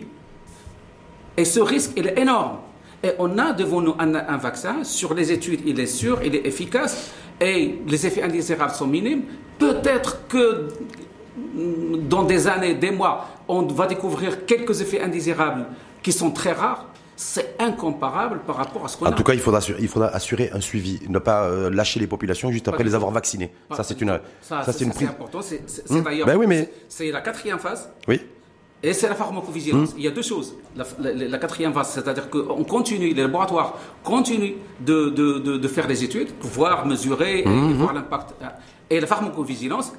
Et ce risque, il est énorme. Et on a devant nous un, vaccin, sur les études, il est sûr, il est efficace, et les effets indésirables sont minimes. Peut-être que mm, dans des années, des mois, on va découvrir quelques effets indésirables qui sont très rares. C'est incomparable par rapport à ce qu'on a. En tout cas, il faudra, il faudra assurer un suivi, ne pas euh, lâcher les populations juste après les avoir vaccinées. Ça, c'est une, ça, c'est une prise. important. C'est d'ailleurs, ben oui, mais... c'est la quatrième phase. Oui. Et c'est la pharmacovigilance. Hmm. Il y a deux choses. La, quatrième phase, c'est-à-dire qu'on continue, les laboratoires continuent de, de, de, faire des études pour voir, mesurer et, hmm. voir l'impact. Et la pharmacovigilance,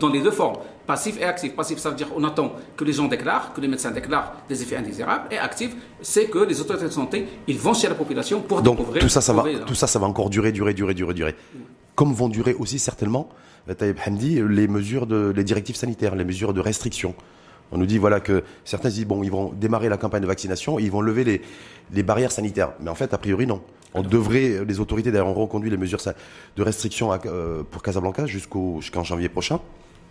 dans les deux formes, passif et actif. Passif, ça veut dire on attend que les gens déclarent, que les médecins déclarent des effets indésirables. Et actif, c'est que les autorités de santé, ils vont chez la population pour Donc, Tout ça, ça va, tout ça, ça va encore durer, durer, durer, durer, durer. Comme vont durer aussi certainement, euh, Taïb Hamdi, les mesures de, les directives sanitaires, les mesures de restriction. On nous dit voilà que certains disent bon ils vont démarrer la campagne de vaccination et ils vont lever les, les barrières sanitaires. Mais en fait a priori non. On devrait les autorités d'ailleurs ont reconduit les mesures de restriction euh, pour Casablanca jusqu'au jusqu'en janvier prochain.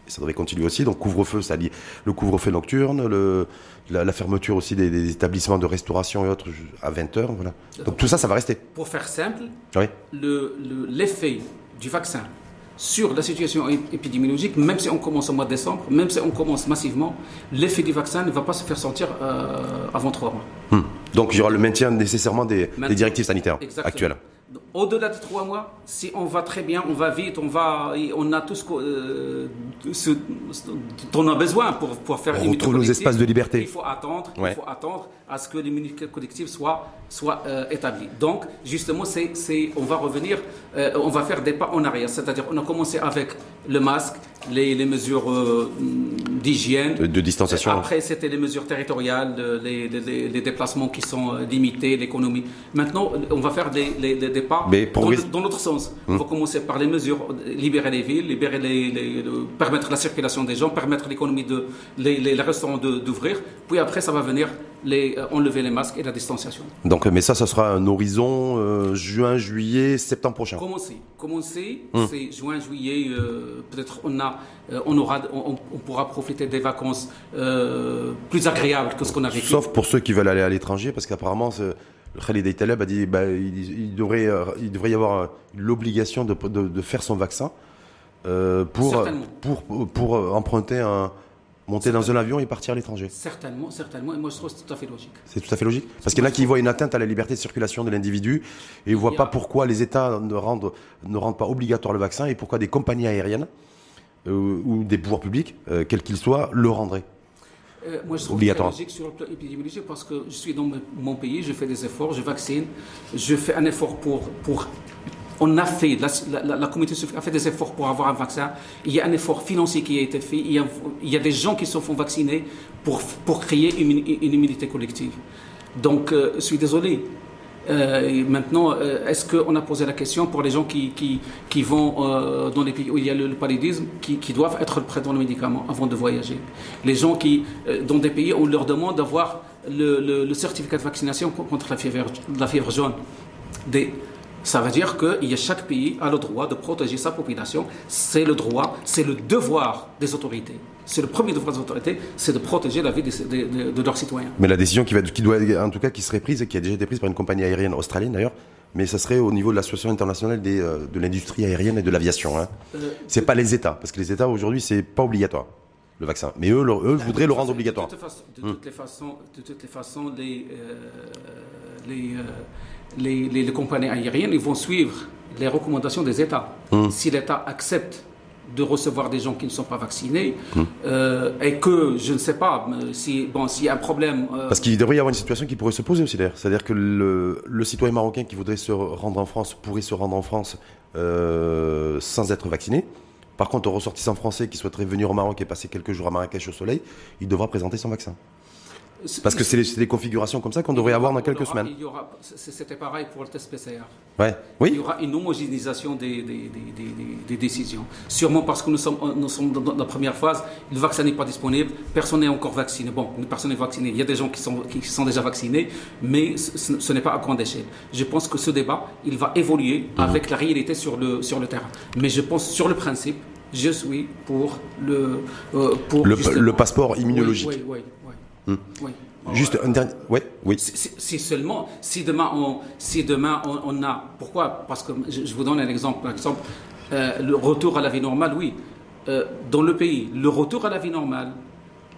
ça devrait continuer aussi. Donc couvre-feu, ça dit le couvre-feu nocturne, le, la, fermeture aussi des, établissements de restauration et autres à 20h. Voilà. Donc tout ça, ça va rester. Pour faire simple, l'effet du vaccin sur la situation épidémiologique, même si on commence au mois de décembre, même si on commence massivement, l'effet du vaccin ne va pas se faire sentir euh, avant trois mois. Hmm. Donc il y aura le maintien nécessairement des, des directives sanitaires actuelles. Au-delà de trois mois, si on va très bien, on va vite, on va, on a tout ce, euh, dont on a besoin pour, pour faire on retrouve nos espaces de liberté. Il faut attendre, il faut attendre à ce que l'immunité collective soit, soit euh, établie. Donc, justement, c'est, on va revenir, euh, on va faire des pas en arrière. C'est-à-dire, on a commencé avec le masque, les, les mesures euh, d'hygiène. De, distanciation. Après, c'était les mesures territoriales, les, les, les déplacements qui sont limités, l'économie. Maintenant, on va faire des, des pas dans, l'autre sens. On va commencer par les mesures, libérer les villes, libérer les, permettre la circulation des gens, permettre l'économie de les, les restaurants d'ouvrir. Puis après, ça va venir les, euh, enlever les masques et la distanciation. Donc, mais ça, ça sera un horizon euh, juin, juillet, septembre prochain. Commencer, commencer, hum. c'est juin, juillet. Euh, peut-être on a, on aura, on, pourra profiter des vacances plus agréables que ce qu'on a vécu. Sauf pour ceux qui veulent aller à l'étranger, parce qu'apparemment. Khalid Taleb a dit bah, il, devrait, il devrait y avoir l'obligation de, de, faire son vaccin pour, pour, pour emprunter un, Monter dans un avion et partir à l'étranger Certainement, certainement. Et moi, je trouve que c'est tout à fait logique. C'est tout à fait logique Parce qu'il y en a qui voient une atteinte à la liberté de circulation de l'individu et ne voient pas pourquoi les États ne rendent, ne rendent pas obligatoire le vaccin et pourquoi des compagnies aériennes euh, ou des pouvoirs publics, euh, quels qu'ils soient, le rendraient. Euh, moi, je trouve c'est logique sur le plan épidémiologique parce que je suis dans mon pays, je fais des efforts, je vaccine, je fais un effort pour, pour on a fait, la, communauté a fait des efforts pour avoir un vaccin. Il y a un effort financier qui a été fait. Il y a, des gens qui se font vacciner pour, pour créer une, immunité collective. Donc, euh, je suis désolé. Euh, maintenant, euh, est-ce qu'on a posé la question pour les gens qui, qui, vont dans les pays où il y a le, paludisme, qui, doivent être prêts dans le médicament avant de voyager? Les gens qui, dans des pays, on leur demande d'avoir le, certificat de vaccination contre la fièvre, la fièvre jaune. Ça veut dire que chaque pays a le droit de protéger sa population. C'est le droit, c'est le devoir des autorités. C'est le premier devoir des autorités, c'est de protéger la vie de, leurs citoyens. Mais la décision qui, va, qui doit, en tout cas, qui serait prise et qui a déjà été prise par une compagnie aérienne australienne d'ailleurs, mais ça serait au niveau de l'association internationale des, euh, de l'industrie aérienne et de l'aviation. Hein. Euh, c'est pas les États, parce que les États aujourd'hui c'est pas obligatoire le vaccin, mais eux, eux voudraient le rendre obligatoire. De, toutes, les façons, de toutes les façons, les, les les, compagnies aériennes ils vont suivre les recommandations des États. Hum. Si l'État accepte de recevoir des gens qui ne sont pas vaccinés hum. euh, et que je ne sais pas si bon s'il y a un problème euh, parce qu'il devrait y avoir une situation qui pourrait se poser aussi d'ailleurs c'est-à-dire que le, citoyen marocain qui voudrait se rendre en France pourrait se rendre en France euh, sans être vacciné par contre, un ressortissant français qui souhaiterait venir au Maroc et passer quelques jours à Marrakech au soleil, il devra présenter son vaccin. Parce que c'est des configurations comme ça qu'on devrait avoir dans quelques semaines. C'était pareil pour le test PCR. Ouais. Oui. Il y aura une homogénéisation des, des, des, décisions. Sûrement parce que nous sommes, nous sommes dans la première phase, le vaccin n'est pas disponible, personne n'est encore vacciné. Bon, personne n'est vacciné. Il y a des gens qui sont, qui sont déjà vaccinés, mais ce, n'est pas à grande échelle. Je pense que ce débat, il va évoluer mhm. avec la réalité sur le, sur le terrain. Mais je pense sur le principe, je suis pour le... Euh, pour le, passeport immunologique. Oui, oui, Hmm. Oui. Juste un dernier. Ouais, oui. Si, seulement, si demain on, si demain on, a. Pourquoi? Parce que je, vous donne un exemple. Par exemple, euh, le retour à la vie normale, oui. Euh, dans le pays, le retour à la vie normale,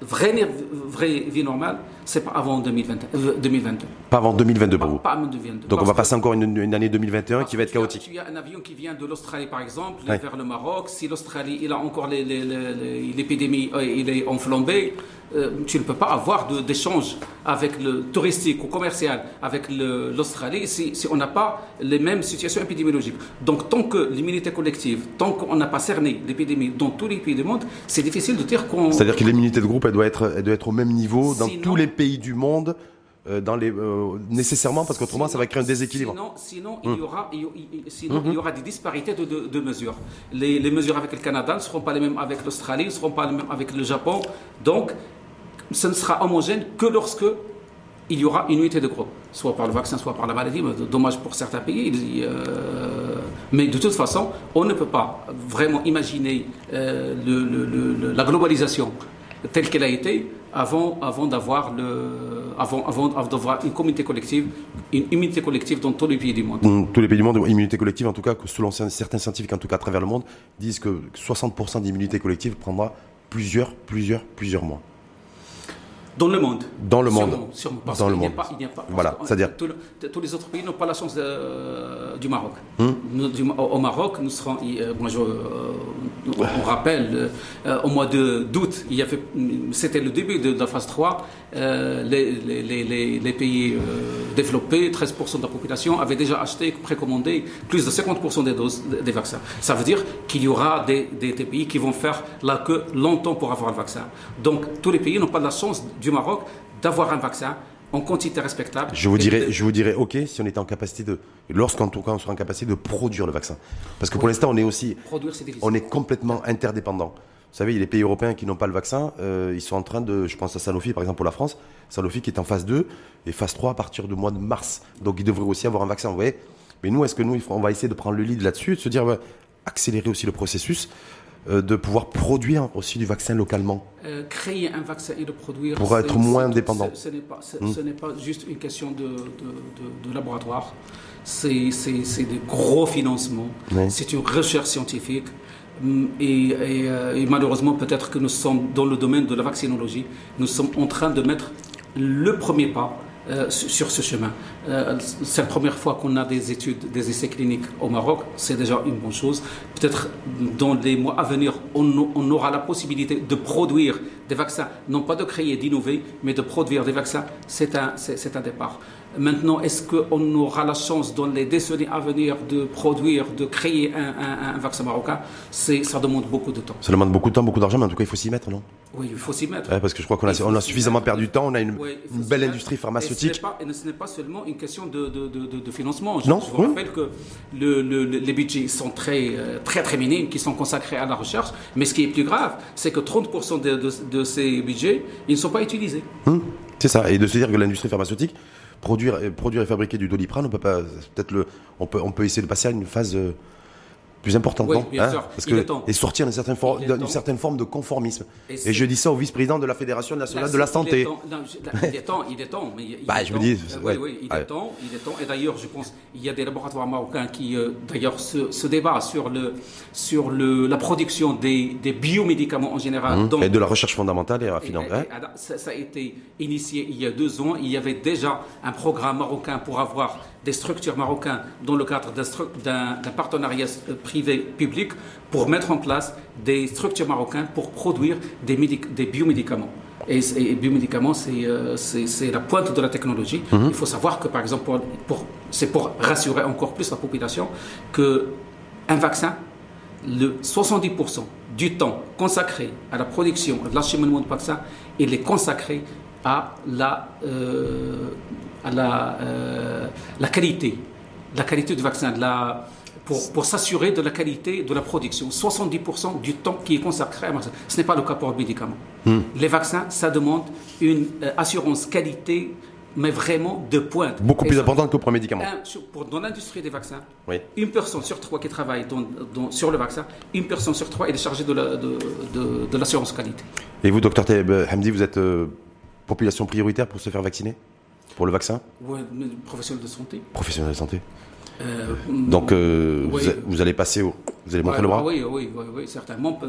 vraie, vraie vie normale, c'est pas avant 2020, 2022. Euh, pas avant 2022 pour vous Pas avant 2022. Donc on va passer encore une, année 2021 qui va être chaotique. Il y a un avion qui vient de l'Australie par exemple, vers le Maroc. Si l'Australie, il a encore l'épidémie, il est enflambé. Euh, tu ne peux pas avoir d'échange avec le touristique ou commercial avec l'Australie si, on n'a pas les mêmes situations épidémiologiques. Donc tant que l'immunité collective, tant qu'on n'a pas cerné l'épidémie dans tous les pays du monde, c'est difficile de dire qu'on... C'est-à-dire que l'immunité de groupe, elle doit, être, elle doit être au même niveau dans tous les pays du monde euh, dans les, euh, nécessairement parce qu'autrement ça va créer un déséquilibre. Sinon, il, y aura, sinon il y aura des disparités de, de, mesures. Les, les, mesures avec le Canada ne seront pas les mêmes avec l'Australie, ne seront pas les mêmes avec le Japon. Donc ce ne sera homogène que lorsque il y aura une unité de groupe, soit par le vaccin, soit par la maladie. dommage pour certains pays. Euh, Mais de toute façon, on ne peut pas vraiment imaginer euh, le, la globalisation telle qu'elle a été avant, avant d'avoir avant, avant, d'avoir une communauté collective, une immunité collective dans tous les pays du monde. Tous les pays du monde, immunité collective, en tout cas, selon certains scientifiques, en tout cas à travers le monde, disent que 60% d'immunité collective prendra plusieurs, plusieurs, plusieurs mois. Dans le monde. Dans le monde. Sûrement, parce dans le monde. Pas, il n'y a pas. Voilà, c'est-à-dire. Tous, les autres pays n'ont pas la chance du Maroc. Hmm? au, Maroc, nous serons. Euh, je, euh, on rappelle, euh, au mois d'août, c'était le début de, la phase 3. Les, les, les, pays développés, 13% de la population, avaient déjà acheté, précommandé plus de 50% des doses des vaccins. Ça veut dire qu'il y aura des, des, des, pays qui vont faire la queue longtemps pour avoir le vaccin. Donc, tous les pays n'ont pas la chance du Maroc d'avoir un vaccin en quantité respectable. Je vous dirais, je vous dirais, ok, si on était en capacité de, lorsqu'on on sera en capacité de produire le vaccin, parce que pour l'instant on est aussi, on est complètement interdépendant. Vous savez, il y a les pays européens qui n'ont pas le vaccin, euh, ils sont en train de, je pense à Sanofi par exemple pour la France, Sanofi qui est en phase 2 et phase 3 à partir du mois de mars. Donc ils devraient aussi avoir un vaccin, vous voyez. Mais nous, est-ce que nous, on va essayer de prendre le lead là-dessus, de se dire, accélérer aussi le processus de pouvoir produire aussi du vaccin localement euh, Créer un vaccin et le produire. Pour être moins dépendant. Ce, n'est pas, hmm. pas, juste une question de, de, de, laboratoire. C'est des gros financements. C'est une recherche scientifique. Hmm, et, euh, et malheureusement, peut-être que nous sommes dans le domaine de la vaccinologie. Nous sommes en train de mettre le premier pas euh, sur ce chemin. Euh, c'est la première fois qu'on a des études, des essais cliniques au Maroc, c'est déjà une bonne chose. Peut-être dans les mois à venir, on, aura la possibilité de produire des vaccins, non pas de créer, d'innover, mais de produire des vaccins. C'est un, c'est un départ. Maintenant, est-ce qu'on aura la chance dans les décennies à venir de produire, de créer un, vaccin marocain? Ça demande beaucoup de temps. Ça demande beaucoup de temps, beaucoup d'argent, mais en tout cas, il faut s'y mettre, non? Oui, il faut s'y mettre. parce que je crois qu'on a, on a suffisamment perdu de temps, on a une, belle industrie pharmaceutique. Et ce n'est pas, seulement une question de, de, financement. Je, non, je vous rappelle que le, les budgets sont très, euh, très, très minimes, qui sont consacrés à la recherche, mais ce qui est plus grave, c'est que 30% de, ces budgets, ils ne sont pas utilisés. Hum, c'est ça, et de se dire que l'industrie pharmaceutique produire, et fabriquer du doliprane, on peut pas, peut-être le, on peut, on peut essayer de passer à une phase euh, plus important, oui, bien sûr. Parce que, et sortir d'une certaine, certaine forme de conformisme. Et, je dis ça au vice-président de la Fédération nationale de la santé. Il est temps, il est temps. Mais il bah, je me dis, oui, oui, il est temps, il est temps. Et d'ailleurs, je pense, il y a des laboratoires marocains qui, euh, d'ailleurs, se, se, débattent sur le, sur le, la production des, des biomédicaments en général. Mmh. et de la recherche fondamentale et raffinante. Hein. Ça, ça a été initié il y a deux ans. Il y avait déjà un programme marocain pour avoir des structures marocaines dans le cadre d'un partenariat euh, privé-public pour mettre en place des structures marocaines pour produire des, des biomédicaments. Et, et biomédicaments, euh, c'est la pointe de la technologie. Mhm. Il faut savoir que, par exemple, pour, c'est pour rassurer encore plus la population qu'un vaccin, le 70% du temps consacré à la production, à l'acheminement de vaccin, il est consacré à la, euh, à la, euh, la qualité, la qualité du vaccin, la, pour, pour s'assurer de la qualité de la production. 70% du temps qui est consacré à vaccin. Ce n'est pas le cas pour le médicament. Hmm. Les vaccins, ça demande une euh, assurance qualité mais vraiment de pointe. Beaucoup plus importante que pour un médicament. pour, dans l'industrie des vaccins, une personne sur trois qui travaille dans, sur le vaccin, une personne sur trois est chargée de l'assurance de, de, qualité. Et vous, docteur Hamdi, vous êtes population prioritaire pour se faire vacciner Pour le vaccin Oui, professionnel de santé. Professionnel de santé. Euh, Donc, euh, vous, allez passer au. Vous allez montrer le bras oui, oui, oui, certainement. Euh,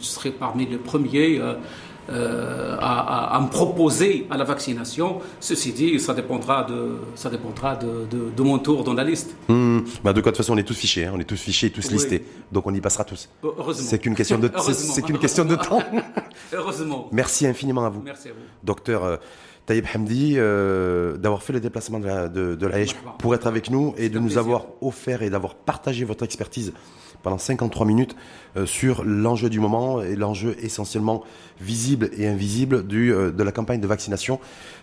je serai parmi les premiers euh, à, me proposer à la vaccination. Ceci dit, ça dépendra de, ça dépendra de, de, mon tour dans la liste. Hmm. Bah de toute façon, on est tous fichés, hein. on est tous fichés, tous listés, donc on y passera tous. Heureusement. C'est qu'une question de, <laughs> c'est qu'une question de temps. <laughs> Heureusement. Merci infiniment à vous. Merci à vous. Docteur. Euh, Taïb Hamdi, euh, d'avoir fait le déplacement de la, de, de pour être avec nous et de nous avoir offert et d'avoir partagé votre expertise pendant 53 minutes euh, sur l'enjeu du moment et l'enjeu essentiellement visible et invisible du, euh, de la campagne de vaccination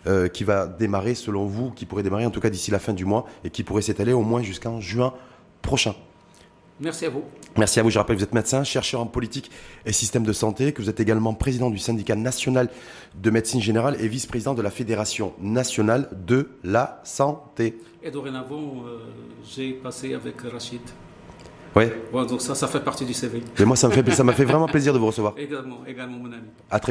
euh, qui va démarrer, selon vous, qui pourrait démarrer en tout cas d'ici la fin du mois et qui pourrait s'étaler au moins jusqu'en juin prochain. Merci à vous. Merci à vous. Je rappelle que vous êtes médecin, chercheur en politique et système de santé, que vous êtes également président du syndicat national de médecine générale et vice-président de la Fédération nationale de la santé. Et dorénavant, j'ai passé avec Rachid Ouais. Donc ça, ça fait partie du CV. Et moi, ça me fait, ça m'a fait vraiment plaisir de vous recevoir. Également, également mon ami. À très